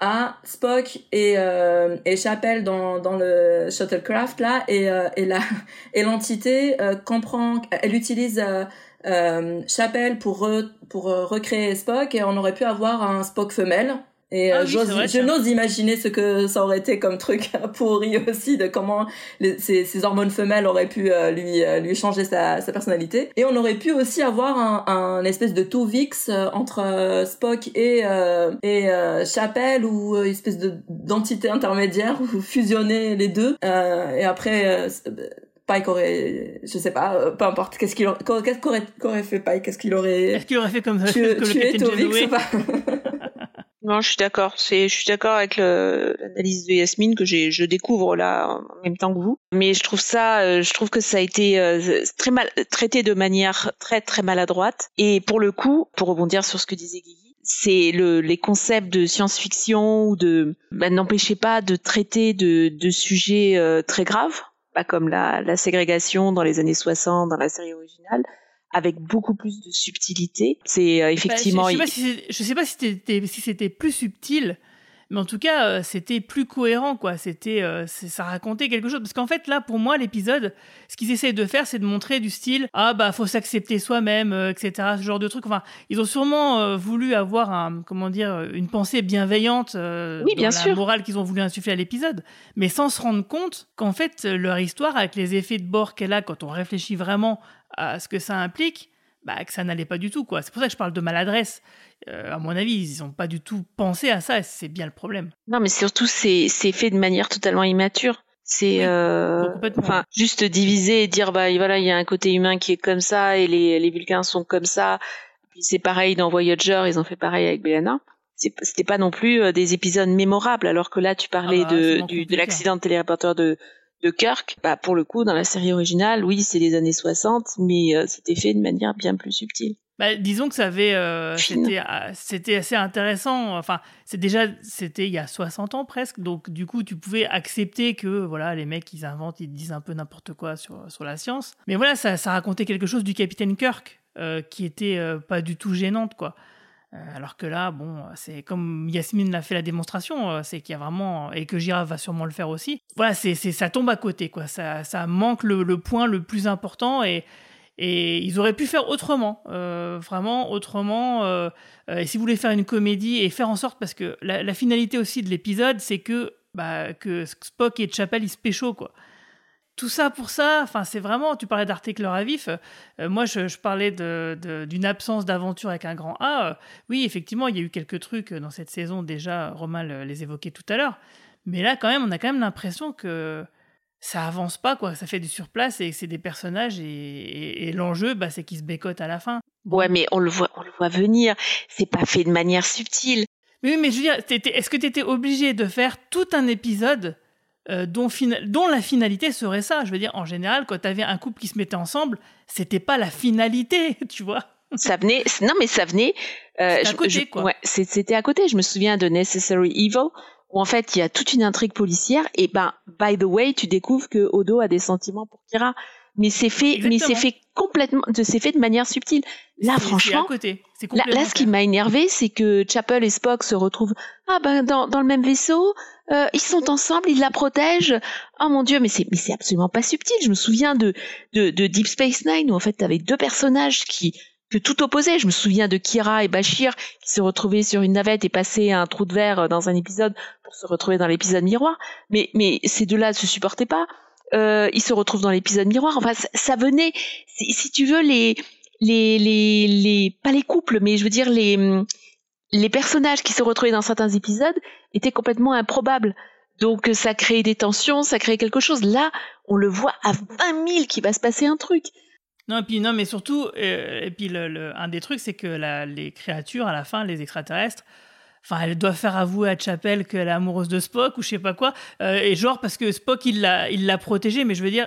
à Spock et euh, et Chapelle dans dans le shuttlecraft là et euh, et la et l'entité euh, comprend elle utilise euh, euh Chapelle pour pour recréer Spock et on aurait pu avoir un Spock femelle et ah je n'ose imaginer ce que ça aurait été comme truc pourri aussi de comment les, ces, ces, hormones femelles auraient pu lui lui changer sa, sa personnalité. Et on aurait pu aussi avoir un, un espèce de tout vix entre Spock et et Chapelle ou une espèce de d'entité intermédiaire ou fusionner les deux. et après Pike aurait, je sais pas, peu importe, qu'est-ce qu'il aurait, qu'est-ce qu'aurait, fait Pike, qu'est-ce qu'il aurait. Est-ce qu'il aurait fait comme ça que le Captain pas? Non, je suis d'accord. C'est, je suis d'accord avec l'analyse de Yasmine que je découvre là en même temps que vous. Mais je trouve ça, euh, je trouve que ça a été euh, très mal traité de manière très très maladroite. Et pour le coup, pour rebondir sur ce que disait Guigui, c'est le, les concepts de science-fiction ou de, bah, n'empêchez pas de traiter de, de sujets euh, très graves, pas comme la, la ségrégation dans les années 60 dans la série originale avec beaucoup plus de subtilité. C'est euh, bah, effectivement. je, sais sais pas si c'était si c'était plus subtil, mais en tout cas euh, c'était plus cohérent quoi. C'était euh, ça racontait quelque chose parce qu'en fait là pour moi l'épisode, ce qu'ils essaient de faire c'est de montrer du style ah bah faut s'accepter soi-même etc. Ce genre de truc. Enfin ils ont sûrement voulu avoir un comment dire une pensée bienveillante oui, bien dans sûr. la morale qu'ils ont voulu insuffler à l'épisode, mais sans se rendre compte qu'en fait leur histoire avec les effets de bord qu'elle a quand on réfléchit vraiment à ce que ça implique, bah, que ça n'allait pas du tout. quoi. C'est pour ça que je parle de maladresse. Euh, à mon avis, ils n'ont pas du tout pensé à ça, c'est bien le problème. Non, mais surtout, c'est fait de manière totalement immature. C'est euh, enfin juste diviser et dire bah voilà il y a un côté humain qui est comme ça et les les Vulcains sont comme ça. Puis c'est pareil dans Voyager, ils ont fait pareil avec Belana. C'était pas non plus euh, des épisodes mémorables alors que là tu parlais ah bah, de du, de l'accident de téléporteur de de Kirk. Bah, pour le coup, dans la série originale, oui, c'est les années 60, mais euh, c'était fait de manière bien plus subtile. Bah, disons que ça avait, euh, c'était, euh, c'était assez intéressant. Enfin, c'est déjà, c'était il y a 60 ans presque, donc du coup, tu pouvais accepter que voilà, les mecs, ils inventent, ils disent un peu n'importe quoi sur, sur la science. Mais voilà, ça, ça racontait quelque chose du capitaine Kirk qui était pas du tout gênante, quoi. Alors que là, bon, c'est comme Yasmine l'a fait la démonstration, c'est qu'il y a vraiment, et que Gira va sûrement le faire aussi. Voilà, c'est, ça tombe à côté, quoi. Ça, ça manque le, point le plus important et, et ils auraient pu faire autrement, euh, vraiment autrement. Euh, euh, et si vous voulez faire une comédie et faire en sorte, parce que la, finalité aussi de l'épisode, c'est que, bah, que Spock et Chapel, ils se pécho, quoi. Tout ça pour ça, enfin, c'est vraiment, tu parlais d'articles à vif, moi je, parlais d'une absence d'aventure avec un grand A. oui, effectivement, il y a eu quelques trucs dans cette saison déjà, Romain les évoquait tout à l'heure, mais là quand même, on a quand même l'impression que ça avance pas, quoi. Ça fait du surplace et c'est des personnages et, l'enjeu, bah, c'est qu'ils se bécotent à la fin. Ouais, mais on le voit, on le voit venir. C'est pas fait de manière subtile. Oui, mais je veux dire, est-ce que tu étais obligé de faire tout un épisode euh, dont, dont, la finalité serait ça. Je veux dire, en général, quand tu avais un couple qui se mettait ensemble, c'était pas la finalité, tu vois. Ça venait non mais ça venait euh, à côté, quoi. Ouais, c'était à côté. Je me souviens de Necessary Evil où en fait il y a toute une intrigue policière. Et ben by the way tu découvres que Odo a des sentiments pour Kira mais c'est fait mais c'est fait complètement c'est fait de manière subtile là franchement là, ce qui m'a énervé c'est que Chapel et Spock se retrouvent ah ben dans, dans le même vaisseau euh, ils sont ensemble ils la protègent oh mon dieu mais c'est mais c'est absolument pas subtil je me souviens de de, de Deep Space Nine où en fait tu avais deux personnages qui tout opposé. Je me souviens de Kira et Bashir qui se retrouvaient sur une navette et passaient un trou de verre dans un épisode pour se retrouver dans l'épisode miroir. Mais, mais ces deux-là ne se supportaient pas. Euh, ils se retrouvent dans l'épisode miroir. Enfin, ça, venait, si, tu veux, les, les, les, pas les couples, mais je veux dire les, les personnages qui se retrouvaient dans certains épisodes étaient complètement improbables. Donc ça créait des tensions, ça créait quelque chose. Là, on le voit à 20 000 qu'il va se passer un truc. Non, puis, non, mais surtout, euh, et puis un des trucs, c'est que les créatures, à la fin, les extraterrestres, enfin, elles doivent faire avouer à Chapel qu'elle est amoureuse de Spock ou je sais pas quoi. Euh, et genre, parce que Spock, il l'a, il l'a protégée, mais je veux dire,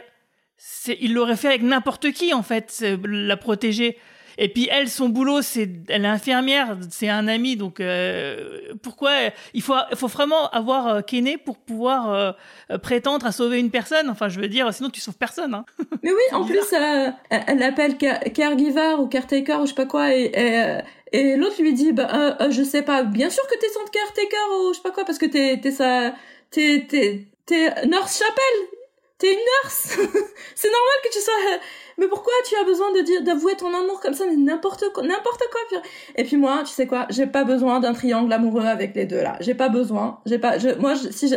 il l'aurait fait avec n'importe qui, en fait, la protéger. Et puis elle, son boulot, c'est elle est infirmière, c'est un ami, donc euh, pourquoi il faut, il faut vraiment avoir euh, Kené pour pouvoir euh, prétendre à sauver une personne? Enfin, je veux dire, sinon tu sauves personne. Hein. Mais oui, en plus, elle l'appelle caregiver ou caretaker ou je sais pas quoi, et, et, l'autre lui dit, bah, je sais pas, bien sûr que t'es son caretaker ou je sais pas quoi, parce que t'es t'es sa t'es t'es t'es nurse chapelle t'es une nurse. c'est normal que tu sois. Mais pourquoi tu as besoin de dire d'avouer ton amour comme ça Mais n'importe quoi, n'importe quoi. Et puis moi, tu sais quoi J'ai pas besoin d'un triangle amoureux avec les deux là. J'ai pas besoin. J'ai pas. Je, moi, si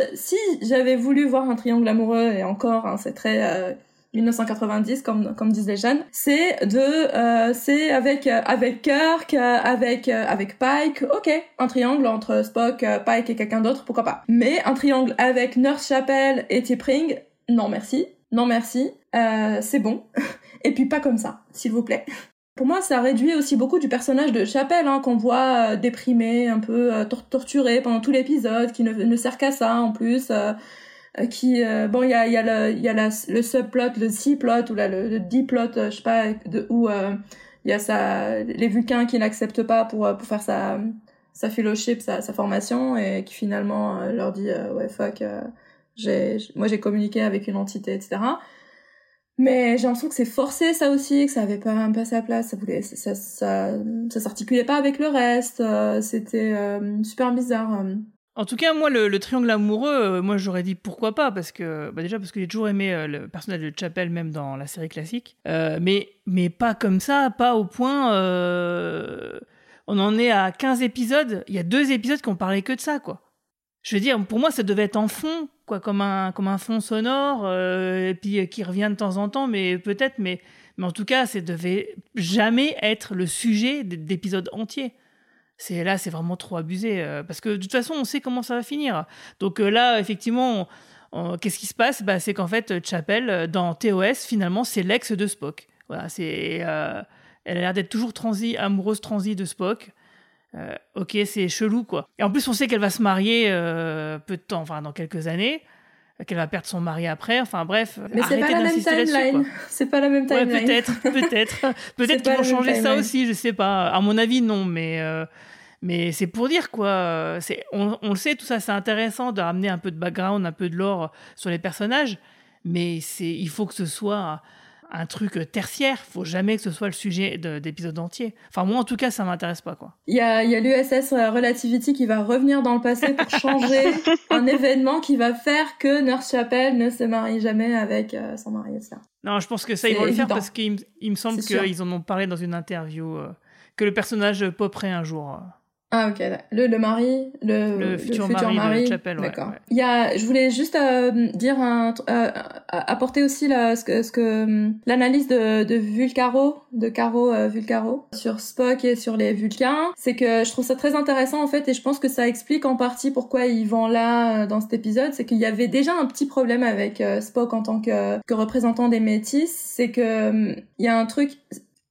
j'avais voulu voir un triangle amoureux et encore, hein, c'est très. 1990 euh, comme comme disent les jeunes c'est de euh, c'est avec euh, avec Kirk avec avec Pike ok un triangle entre Spock Pike et quelqu'un d'autre pourquoi pas mais un triangle avec Nurse Chapel et T'Pring non merci, non merci, euh, c'est bon. Et puis pas comme ça, s'il vous plaît. Pour moi, ça réduit aussi beaucoup du personnage de Chapelle, hein, qu'on voit euh, déprimé, un peu euh, torturé pendant tout l'épisode, qui ne, ne sert qu'à ça en plus. qui bon il y a y a le il y a le subplot le C-plot ou là, le, le D-plot je sais pas de où il y a ça les Vulcains qui n'acceptent pas pour pour faire sa sa fellowship sa, sa formation et qui finalement leur dit ouais fuck moi, j'ai communiqué avec une entité, etc. Mais j'ai l'impression que c'est forcé ça aussi, que ça avait pas, pas sa place, ça voulait, ça, ça, ça, s'articulait pas avec le reste, euh, c'était euh, super bizarre. En tout cas, moi, le, triangle amoureux, euh, moi, j'aurais dit pourquoi pas, parce que, bah, déjà, parce que j'ai toujours aimé le personnage de Chapel, même dans la série classique, mais, mais pas comme ça, pas au point. on en est à 15 épisodes, il y a deux épisodes qui ont parlé que de ça, quoi. Je veux dire, pour moi, ça devait être en fond, comme un, comme un fond sonore, euh, et puis euh, qui revient de temps en temps, mais peut-être, mais, mais en tout cas, ça devait jamais être le sujet d'épisodes entiers. C'est là, c'est vraiment trop abusé, euh, parce que de toute façon, on sait comment ça va finir. Donc là, effectivement, qu'est-ce qui se passe? Bah, C'est qu'en fait, Chapel, dans TOS, finalement, c'est l'ex de Spock. Voilà, c'est, elle a l'air d'être toujours transi, amoureuse transie de Spock. Euh, ok, c'est chelou quoi. Et en plus, on sait qu'elle va se marier euh, peu de temps, enfin dans quelques années. qu'elle va perdre son mari après. Enfin bref, mais c'est pas la même timeline. C'est pas la même timeline. Peut-être, peut-être, peut-être qu'ils vont changer ça aussi. Je sais pas. À mon avis, non, mais. Euh, mais c'est pour dire quoi. On, on, le sait, tout ça, c'est intéressant de ramener un peu de background, un peu de lore sur les personnages, mais c'est, il faut que ce soit un truc tertiaire. Faut jamais que ce soit le sujet d'épisode entier. Enfin, moi, en tout cas, ça m'intéresse pas, quoi. Il y a, y a l'USS Relativity qui va revenir dans le passé pour changer un événement qui va faire que Nurse Chapel ne se marie jamais avec euh, son mari, etc. Non, je pense que ça, ils vont le faire parce qu'il me semble qu'ils en ont parlé dans une interview, euh, que le personnage poperait un jour. Euh. Ah ok, le, le mari, le, le futur, mari, de Chapelle, D'accord. Ouais, Il y a, je voulais juste euh, dire un, euh, apporter aussi la, ce que, ce que l'analyse de, de Vulcaro, de Caro euh, Vulcaro sur Spock et sur les Vulcains, c'est que je trouve ça très intéressant en fait et je pense que ça explique en partie pourquoi ils vont là euh, dans cet épisode, c'est qu'il y avait déjà un petit problème avec euh, Spock en tant que, que représentant des métis, c'est que il y a un truc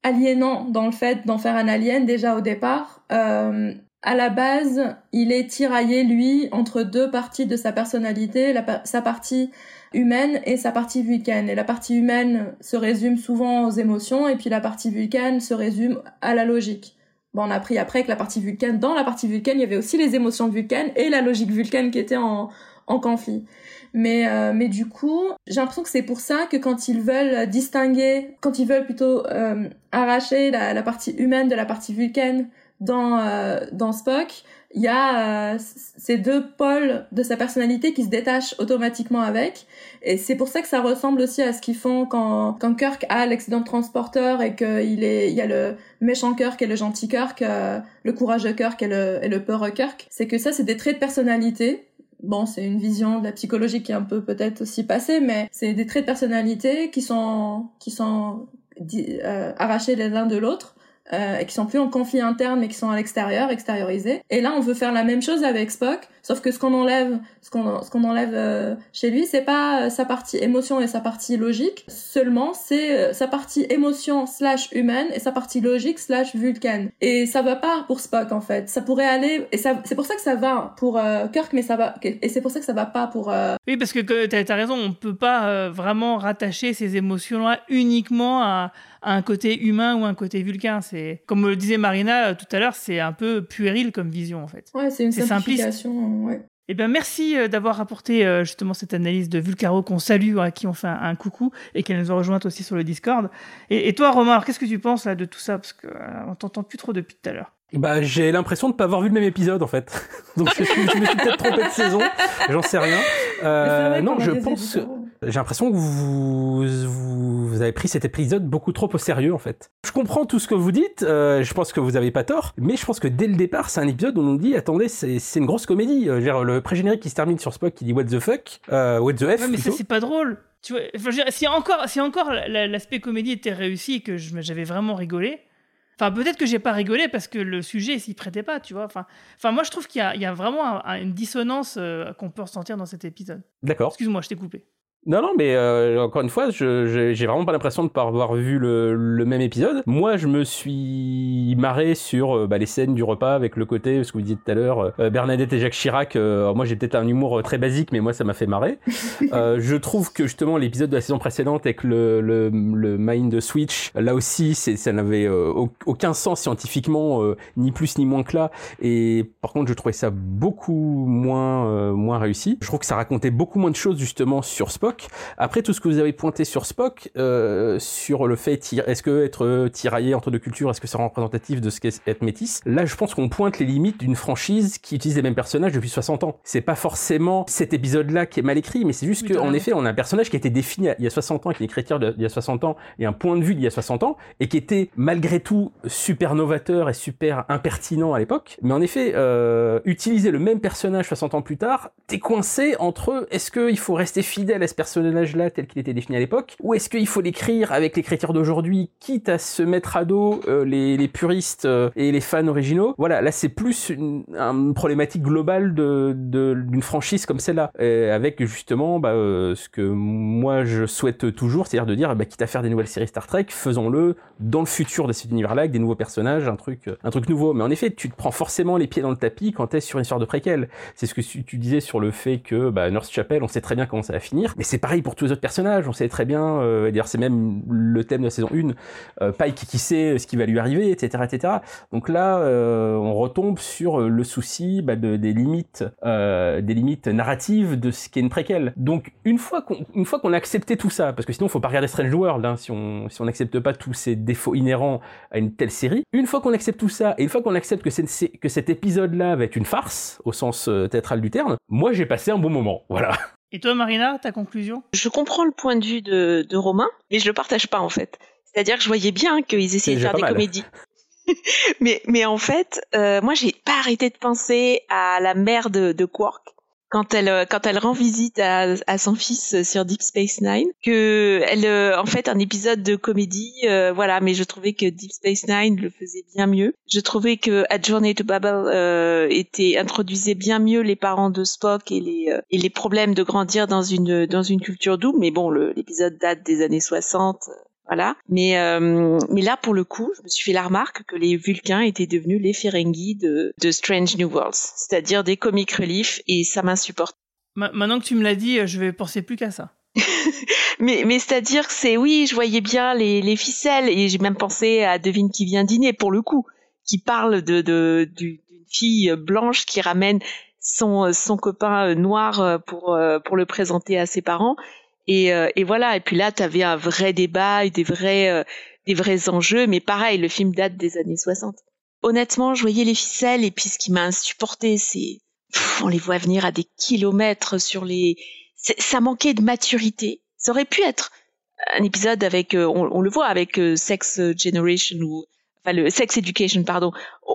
aliénant dans le fait d'en faire un alien déjà au départ. Euh, à la base, il est tiraillé, lui, entre deux parties de sa personnalité, sa partie humaine et sa partie vulcaine. Et la partie humaine se résume souvent aux émotions, et puis la partie vulcaine se résume à la logique. Bon, on a appris après que la partie vulcaine, dans la partie vulcaine, il y avait aussi les émotions vulcaines et la logique vulcaine qui était en, en conflit. Mais, euh, mais du coup, j'ai l'impression que c'est pour ça que quand ils veulent distinguer, quand ils veulent plutôt euh, arracher la, la, partie humaine de la partie vulcaine dans euh, dans Spock, il y a euh, ces deux pôles de sa personnalité qui se détachent automatiquement avec, et c'est pour ça que ça ressemble aussi à ce qu'ils font quand quand Kirk a l'accident de transporteur et qu'il est il y a le méchant Kirk et le gentil Kirk, euh, le courageux Kirk et le et le peureux Kirk. C'est que ça c'est des traits de personnalité. Bon, c'est une vision de la psychologie qui est un peu peut-être aussi passée, mais c'est des traits de personnalité qui sont qui sont euh, arrachés l'un de l'autre euh, et qui sont plus en conflit interne mais qui sont à l'extérieur, extériorisés. Et là, on veut faire la même chose avec Spock, sauf que ce qu'on enlève, ce qu'on ce qu'on enlève euh, chez lui, c'est pas euh, sa partie émotion et sa partie logique, seulement c'est euh, sa partie émotion slash humaine et sa partie logique slash vulcan. Et ça va pas pour Spock en fait. Ça pourrait aller et ça c'est pour ça que ça va pour Kirk, mais ça va et c'est pour ça que ça va pas pour. Oui, parce que t'as as raison, on peut pas vraiment rattacher ces émotions-là uniquement à un côté humain ou un côté vulcain. C'est comme le disait Marina tout à l'heure, c'est un peu puéril comme vision en fait. Ouais, c'est une simplification. Ouais. Eh bien, merci euh, d'avoir apporté euh, justement cette analyse de Vulcaro qu'on salue, à qui on fait un, coucou et qu'elle nous a rejointe aussi sur le Discord. Et, toi, Romain, qu'est-ce que tu penses là, de tout ça? Parce qu'on t'entend plus trop depuis tout à l'heure. Bah, j'ai l'impression de pas avoir vu le même épisode en fait. Donc je, me suis peut-être trompé de saison, j'en sais rien. Euh, non, je pense. J'ai l'impression que vous, vous, avez pris cet épisode beaucoup trop au sérieux en fait. Je comprends tout ce que vous dites, euh, je pense que vous avez pas tort, mais je pense que dès le départ, c'est un épisode où on nous dit attendez, c'est une grosse comédie. Euh, genre, le pré-générique qui se termine sur Spock qui dit What the fuck, euh, What the F. Ouais, mais ça c'est pas drôle. Tu vois, si encore, si encore l'aspect comédie était réussi et que j'avais vraiment rigolé, Enfin, peut-être que j'ai pas rigolé parce que le sujet s'y prêtait pas, tu vois. Enfin, enfin moi, je trouve qu'il y, y, a vraiment une dissonance euh, qu'on peut ressentir dans cet épisode. D'accord. Excuse-moi, je t'ai coupé. Non, non, mais euh, encore une fois, je, j'ai vraiment pas l'impression de pas avoir vu le, le, même épisode. Moi, je me suis marré sur euh, bah, les scènes du repas avec le côté, ce que vous disiez tout à l'heure, euh, Bernadette et Jacques Chirac. moi, j'ai peut-être un humour très basique, mais moi, ça m'a fait marrer. je trouve que justement l'épisode de la saison précédente avec le, le, le Mind Switch, là aussi, c'est, ça n'avait aucun sens scientifiquement, ni plus ni moins que là. Et par contre, je trouvais ça beaucoup moins moins réussi. Je trouve que ça racontait beaucoup moins de choses justement sur Spock après tout ce que vous avez pointé sur Spock, euh, sur le fait, est-ce que être tiraillé entre deux cultures, est-ce que c'est représentatif de ce qu'est être métis Là, je pense qu'on pointe les limites d'une franchise qui utilise les mêmes personnages depuis 60 ans. C'est pas forcément cet épisode-là qui est mal écrit, mais c'est juste qu'en effet, on a un personnage qui a été défini il y a 60 ans, qui est écriture il y a 60 ans, et un point de vue d'il y a 60 ans, et qui était malgré tout super novateur et super impertinent à l'époque. Mais en effet, euh, utiliser le même personnage 60 ans plus tard, t'es coincé entre est-ce qu'il faut rester fidèle à ce personnage-là tel qu'il était défini à l'époque, ou est-ce qu'il faut l'écrire avec l'écriture d'aujourd'hui, quitte à se mettre à dos euh, les, les, puristes euh, et les fans originaux? Voilà, là c'est plus une, problématique globale de d'une franchise comme celle-là, avec justement bah, euh, ce que moi je souhaite toujours, c'est-à-dire de dire, bah, quitte à faire des nouvelles séries Star Trek, faisons-le dans le futur de cet univers-là, avec des nouveaux personnages, un truc, un truc nouveau. Mais en effet, tu te prends forcément les pieds dans le tapis quand t'es sur une histoire de préquel. C'est ce que tu disais sur le fait que bah, Nurse Chapel, on sait très bien comment ça va finir, c'est pareil pour tous les autres personnages, on sait très bien, euh, d'ailleurs c'est même le thème de la saison 1, euh, Pike qui sait ce qui va lui arriver, etc. etc. Donc là, euh, on retombe sur le souci bah, de, des limites euh, des limites narratives de ce qu'est une préquelle. Donc une fois qu'on qu'on a accepté tout ça, parce que sinon faut pas regarder Strange World hein, si on si on n'accepte pas tous ces défauts inhérents à une telle série, une fois qu'on accepte tout ça et une fois qu'on accepte que, que cet épisode-là va être une farce au sens euh, théâtral du terme, moi j'ai passé un bon moment. Voilà. Et toi, Marina, ta conclusion? Je comprends le point de vue de, de Romain, mais je le partage pas en fait. C'est-à-dire que je voyais bien qu'ils essayaient de faire des mal. comédies. mais, mais en fait, euh, moi, j'ai pas arrêté de penser à la mère de, de Quark quand elle euh, quand elle rend visite à, à son fils sur Deep Space Nine que elle euh, en fait un épisode de comédie euh, voilà mais je trouvais que Deep Space Nine le faisait bien mieux. Je trouvais que A Journey to Babel euh, était introduisait bien mieux les parents de Spock et les et les problèmes de grandir dans une dans une culture double. Mais bon l'épisode date des années 60 voilà. Mais euh, mais là pour le coup, je me suis fait la remarque que les Vulcains étaient devenus les Ferengi de, de Strange New Worlds, c'est-à-dire des comic relief et ça m'insupporte. maintenant que tu me l'as dit, je vais penser plus qu'à ça. mais mais c'est-à-dire que c'est oui, je voyais bien les, les ficelles et j'ai même pensé à Devine qui vient dîner pour le coup, qui parle de de d'une fille blanche qui ramène son son copain noir pour pour le présenter à ses parents et, euh, et voilà. Et puis là, tu avais un vrai débat et des vrais, euh, des vrais enjeux. Mais pareil, le film date des années 60. Honnêtement, je voyais les ficelles et puis ce qui m'a insupporté, c'est on les voit venir à des kilomètres sur les. Ça manquait de maturité. Ça aurait pu être un épisode avec, euh, on, le voit avec euh, Sex Generation ou enfin le Sex Education, pardon.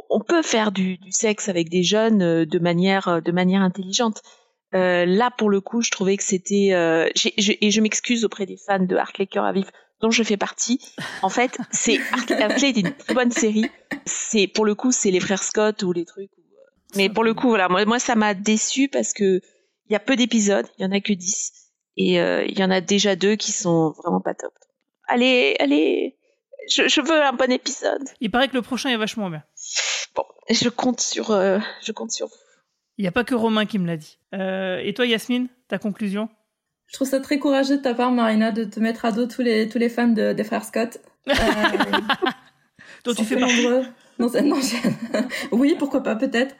On peut faire du, du sexe avec des jeunes de manière de manière intelligente. Euh, là, pour le coup, je trouvais que c'était euh, et je m'excuse auprès des fans de Cœur à vif dont je fais partie. En fait, c'est Hartley est une très bonne série. C'est pour le coup, c'est les frères Scott ou les trucs. Euh, mais pour le coup, voilà, moi, moi ça m'a déçu parce que il y a peu d'épisodes, il y en a que 10 et euh, il y en a déjà deux qui sont vraiment pas top. Allez, allez, je, je, veux un bon épisode. Il paraît que le prochain est vachement bien. Bon, je compte sur, euh, je compte sur vous. Il n'y a pas que Romain qui me l'a dit. Euh, et toi, Yasmine, ta conclusion? Je trouve ça très courageux de ta part, Marina, de te mettre à dos tous les, tous les fans de, des frères Scott. Euh, dont tu fais nombreux. Non, non oui, pourquoi pas, peut-être,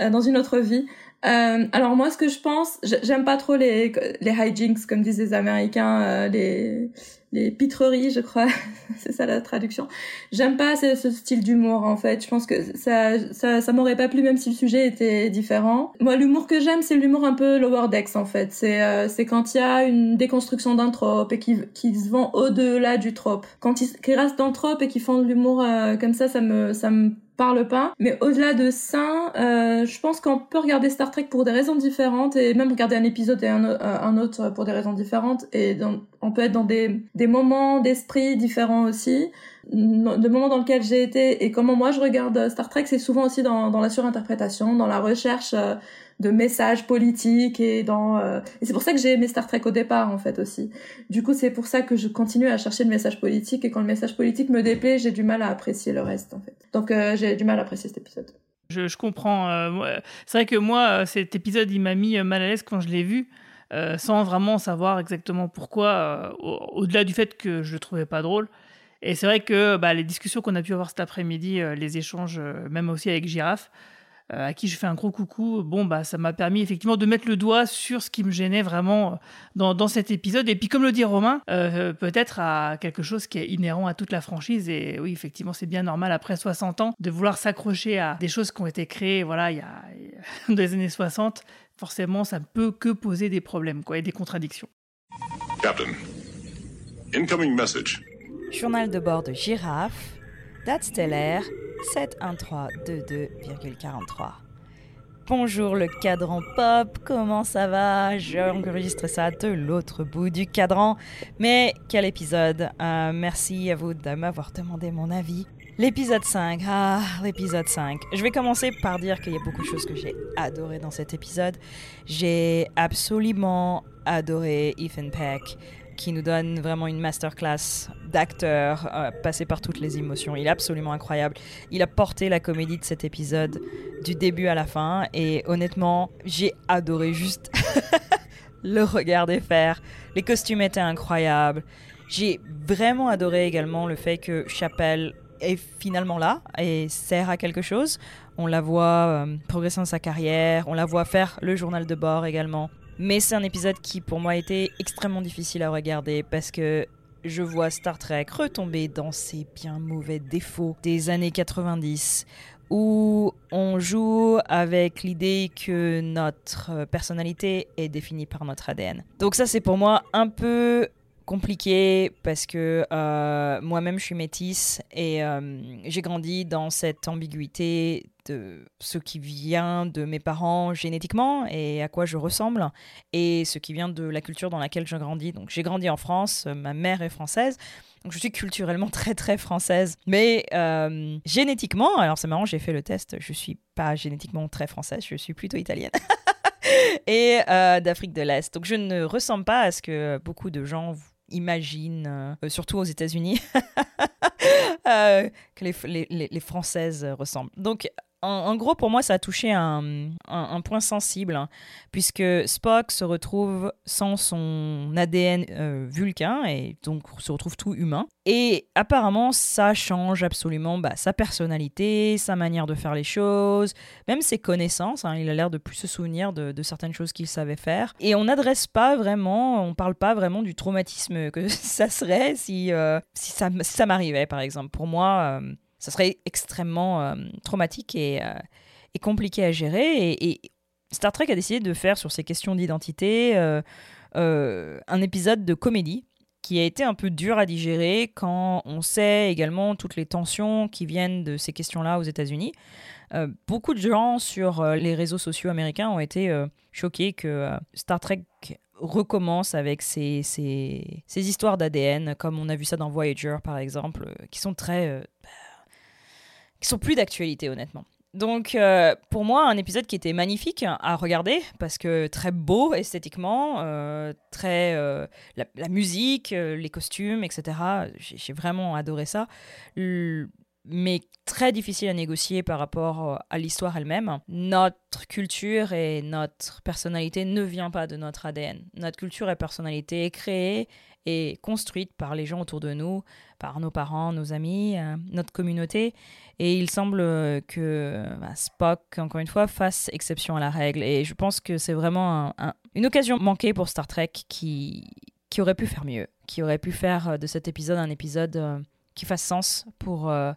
euh, dans une autre vie. Euh, alors moi, ce que je pense, j'aime pas trop les les hijinks, comme disent les Américains, euh, les les pitreries, je crois, c'est ça la traduction. J'aime pas ce, style d'humour en fait. Je pense que ça, ça, ça m'aurait pas plu même si le sujet était différent. Moi, l'humour que j'aime, c'est l'humour un peu lower decks en fait. C'est euh, c'est quand il y a une déconstruction d'un trope et qui qui se vend au-delà du trope. Quand ils, qui restent dans le trope et qui font de l'humour euh, comme ça, ça me ça me parle pas. Mais au-delà de ça, euh, je pense qu'on peut regarder Star Trek pour des raisons différentes et même regarder un épisode et un, un autre pour des raisons différentes. Et on peut être dans des, moments d'esprit différents aussi. Le moment dans lequel j'ai été et comment moi je regarde Star Trek, c'est souvent aussi dans, dans la surinterprétation, dans la recherche euh, de messages politiques et dans euh... et c'est pour ça que j'ai aimé Star Trek au départ en fait aussi. Du coup, c'est pour ça que je continue à chercher le message politique et quand le message politique me déplaît, j'ai du mal à apprécier le reste en fait. Donc euh, j'ai du mal à apprécier cet épisode. Je, comprends. Euh, c'est vrai que moi, cet épisode, il m'a mis mal à l'aise quand je l'ai vu. Sans vraiment savoir exactement pourquoi, au-delà du fait que je le trouvais pas drôle. Et c'est vrai que bah, les discussions qu'on a pu avoir cet après-midi, les échanges, même aussi avec Girafe, à qui je fais un gros coucou, bon, bah, ça m'a permis effectivement de mettre le doigt sur ce qui me gênait vraiment dans, dans cet épisode. Et puis, comme le dit Romain, euh, peut-être à quelque chose qui est inhérent à toute la franchise. Et oui, effectivement, c'est bien normal après 60 ans de vouloir s'accrocher à des choses qui ont été créées, voilà, il y a, dans les années 60. Forcément, ça ne peut que poser des problèmes, quoi, et des contradictions. Captain, incoming message. Journal de bord de Girafe, date stellaire 71322,43. Bonjour le cadran pop, comment ça va? J'enregistre ça de l'autre bout du cadran. Mais quel épisode? Euh, Merci à vous de m'avoir demandé mon avis. L'épisode 5, ah, l'épisode 5. Je vais commencer par dire qu'il y a beaucoup de choses que j'ai adoré dans cet épisode. J'ai absolument adoré Ethan Peck qui nous donne vraiment une masterclass d'acteur euh, passé par toutes les émotions. Il est absolument incroyable. Il a porté la comédie de cet épisode du début à la fin et honnêtement, j'ai adoré juste le regarder faire. Les costumes étaient incroyables. J'ai vraiment adoré également le fait que Chapelle est finalement là et sert à quelque chose. On la voit euh, progresser dans sa carrière, on la voit faire le journal de bord également. Mais c'est un épisode qui pour moi était extrêmement difficile à regarder parce que je vois Star Trek retomber dans ses bien mauvais défauts des années 90 où on joue avec l'idée que notre personnalité est définie par notre ADN. Donc ça c'est pour moi un peu compliqué parce que euh, moi-même je suis métisse et euh, j'ai grandi dans cette ambiguïté de ce qui vient de mes parents génétiquement et à quoi je ressemble et ce qui vient de la culture dans laquelle je grandis. Donc j'ai grandi en France, ma mère est française. Donc je suis culturellement très très française. Mais euh, génétiquement, alors c'est marrant, j'ai fait le test, je suis pas génétiquement très française, je suis plutôt italienne. et d'Afrique de l'Est. Donc je ne ressemble pas à ce que beaucoup de gens imagine, euh, surtout aux États-Unis, euh, que les, les, les, Françaises ressemblent. Donc, en, gros, pour moi, ça a touché un, point sensible, hein, puisque Spock se retrouve sans son ADN euh, vulcain, et donc se retrouve tout humain. Et apparemment, ça change absolument bah, sa personnalité, sa manière de faire les choses, même ses connaissances. Hein. il a l'air de plus se souvenir de, certaines choses qu'il savait faire. Et on n'adresse pas vraiment, on parle pas vraiment du traumatisme que ça serait si, euh, si ça m'arrivait, par exemple. Pour moi, euh, ça serait extrêmement euh, traumatique et, euh, compliqué à gérer. Et, Star Trek a décidé de faire sur ces questions d'identité euh, un épisode de comédie qui a été un peu dur à digérer quand on sait également toutes les tensions qui viennent de ces questions-là aux États-Unis. beaucoup de gens sur les réseaux sociaux américains ont été choqués que Star Trek recommence avec ces histoires d'ADN, comme on a vu ça dans Voyager par exemple, qui sont très qui sont plus d'actualité honnêtement. Donc euh, pour moi, un épisode qui était magnifique à regarder parce que très beau esthétiquement, euh, très euh, la, musique, les costumes, etc. J'ai vraiment adoré ça. Mais très difficile à négocier par rapport à l'histoire elle-même. Notre culture et notre personnalité ne vient pas de notre ADN. Notre culture et personnalité est créée et construite par les gens autour de nous, par nos parents, nos amis, notre communauté. Et il semble que bah, Spock, encore une fois, fasse exception à la règle. Et je pense que c'est vraiment une occasion manquée pour Star Trek qui, qui aurait pu faire mieux, qui aurait pu faire euh, de cet épisode un épisode euh, qui fasse sens pour euh,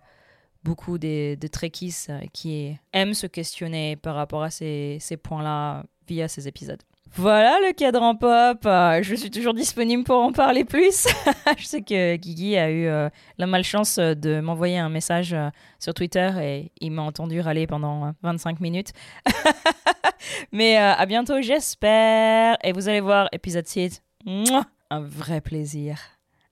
beaucoup des, de Trekkies qui aiment se questionner par rapport à ces, points-là via ces épisodes. Voilà le cadran pop. Euh, je suis toujours disponible pour en parler plus. je sais que Guigui a eu euh, la malchance de m'envoyer un message euh, sur Twitter et il m'a entendu râler pendant 25 minutes. Mais à bientôt, j'espère. Et vous allez voir, épisode 6. un vrai plaisir.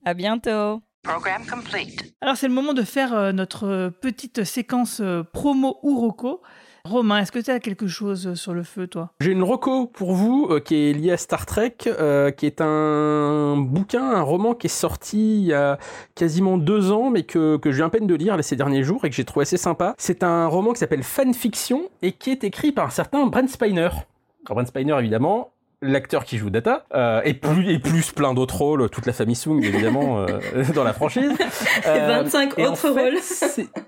À bientôt. Programme complete. Alors c'est le moment de faire notre petite séquence promo ou roco. Romain, est-ce que tu as quelque chose sur le feu, toi? J'ai une reco pour vous euh, qui est liée à Star Trek, euh, qui est un bouquin, un roman qui est sorti il y a quasiment deux ans, mais que, que je viens à peine de lire ces derniers jours et que j'ai trouvé assez sympa. C'est un roman qui s'appelle Fanfiction et qui est écrit par un certain Brent Spiner. Brent Spiner, évidemment, l'acteur qui joue Data euh, et plus et plus plein d'autres rôles toute la famille Sung évidemment euh, dans la franchise. Euh, 25 autres rôles.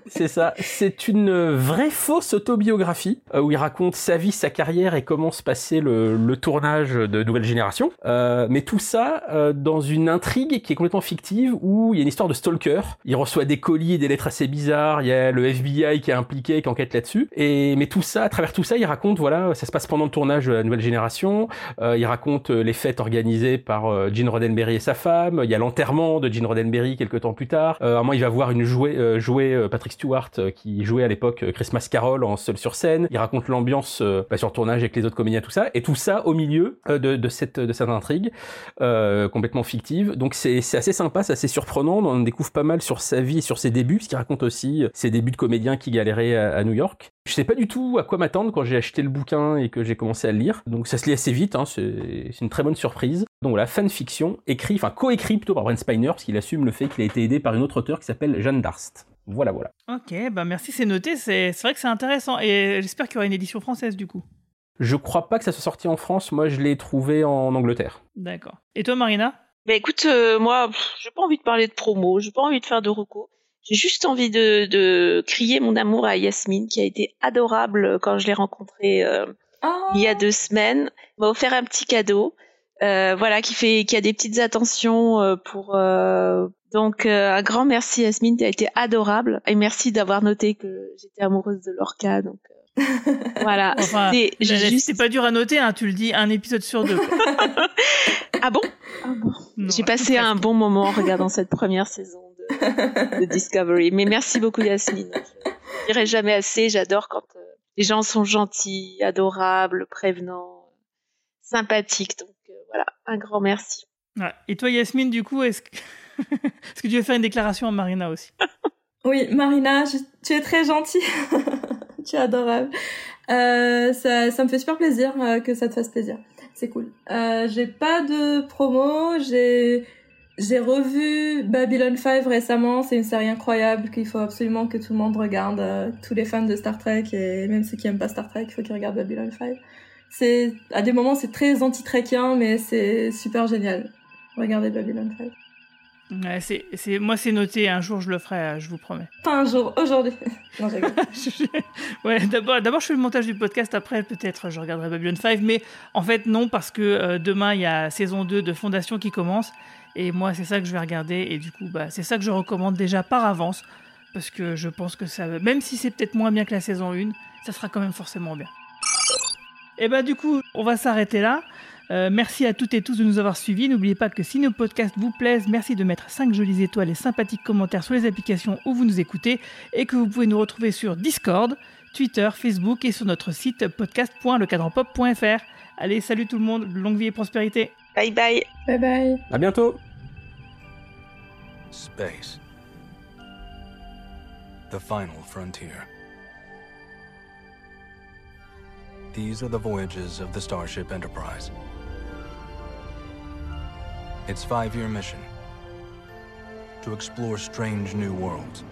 c'est ça. C'est une vraie fausse autobiographie euh, où il raconte sa vie sa carrière et comment se passait le, le tournage de Nouvelle Génération. Euh, mais tout ça dans une intrigue qui est complètement fictive où il y a une histoire de stalker. Il reçoit des colis et des lettres assez bizarres. Il y a le FBI qui est impliqué qui enquête là-dessus. Et mais tout ça à travers tout ça il raconte voilà ça se passe pendant le tournage de la Nouvelle Génération euh, il raconte euh, les fêtes organisées par euh, Gene Roddenberry et sa femme. Il y a l'enterrement de Gene Roddenberry quelques temps plus tard. à un moment, il va voir une jouer, Patrick Stewart euh, qui jouait à l'époque euh, Christmas Carol en seul sur scène. Il raconte l'ambiance euh, bah, sur le tournage avec les autres comédiens, tout ça, et tout ça au milieu euh, de, de cette de cette intrigue euh, complètement fictive. Donc c'est assez sympa, c'est assez surprenant. On découvre pas mal sur sa vie et sur ses débuts, parce qu'il raconte aussi euh, ses débuts de comédien qui galérait à New York. Je sais pas du tout à quoi m'attendre quand j'ai acheté le bouquin et que j'ai commencé à le lire. Donc ça se lit assez vite, hein, c'est une très bonne surprise. Donc voilà, fanfiction, écrit, enfin coécrit plutôt par Brent Spiner, parce qu'il assume le fait qu'il a été aidé par une autre auteure qui s'appelle Jeanne Darst. Voilà, voilà. Ok, bah merci, c'est noté. C'est vrai que c'est intéressant. Et j'espère qu'il y aura une édition française du coup. Je crois pas que ça soit sorti en France, moi je l'ai trouvé en Angleterre. D'accord. Et toi, Marina? Bah écoute, euh, moi, j'ai pas envie de parler de promo, j'ai pas envie de faire de recours. J'ai juste envie de, de crier mon amour à Yasmine, qui a été adorable quand je l'ai rencontrée euh, il y a deux semaines. Elle m'a offert un petit cadeau, euh, voilà, qui fait, qui a des petites attentions euh, pour. euh, donc euh, un grand merci Yasmine, tu as été adorable et merci d'avoir noté que j'étais amoureuse de Lorca. Donc euh, voilà, Enfin, C'est- juste- pas dur à noter, hein, tu le dis un épisode sur deux. Ah bon? Non, J'ai passé un bon moment en regardant cette première saison de, de Discovery. Mais merci beaucoup Yasmine. Je dirai jamais assez. J'adore quand euh, les gens sont gentils, adorables, prévenants, sympathiques. Donc euh, voilà, un grand merci. Ouais. Et toi, Yasmine, du coup, est-ce que... tu veux faire une déclaration à Marina aussi? Oui, Marina, je- tu es très gentille. tu es adorable. Euh, ça, ça me fait super plaisir euh, que ça te fasse plaisir. C'est cool. Euh, j'ai pas de promo. J'ai j'ai revu Babylon 5 récemment. C'est une série incroyable qu'il faut absolument que tout le monde regarde. Euh, tous les fans de Star Trek et même ceux qui aiment pas Star Trek, il faut qu'ils regardent Babylon 5. C'est à des moments c'est très anti-trekien, mais c'est super génial. Regardez Babylon 5. Ouais, c'est, c'est, moi, c'est noté. Un jour, je le ferai, je vous promets. Pas un jour, aujourd'hui. Non, je rigole. ouais, d'abord, d'abord, je fais le montage du podcast. Après, peut-être, je regarderai Babylon 5. Mais en fait, non, parce que euh, demain, il y a saison 2 de Fondation qui commence. Et moi, c'est ça que je vais regarder. Et du coup, bah, c'est ça que je recommande déjà par avance. Parce que je pense que ça, même si c'est peut-être moins bien que la saison 1, ça sera quand même forcément bien. Et bah, du coup, on va s'arrêter là. Euh, merci à toutes et tous de nous avoir suivis. N'oubliez pas que si nos podcasts vous plaisent, merci de mettre 5 jolies étoiles et sympathiques commentaires sur les applications où vous nous écoutez et que vous pouvez nous retrouver sur Discord, Twitter, Facebook et sur notre site podcast.lecadranpop.fr. Allez, salut tout le monde, longue vie et prospérité. Bye bye. Bye bye. À bientôt. Space. The final frontier. These are the voyages of the Starship Enterprise. Its five year mission to explore strange new worlds,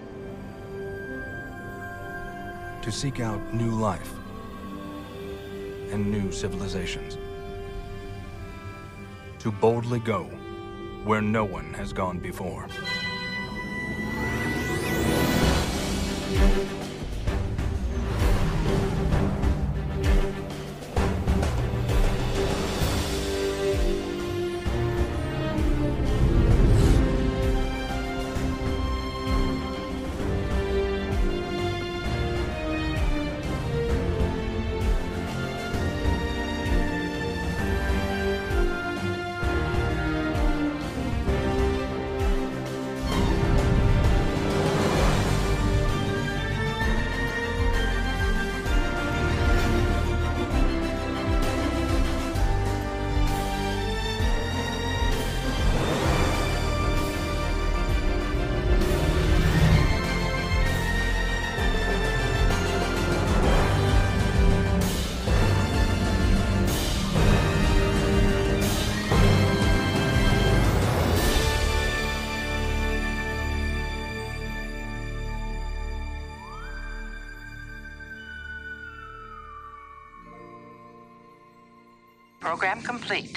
to seek out new life and new civilizations, to boldly go where no one has gone before. Program complete.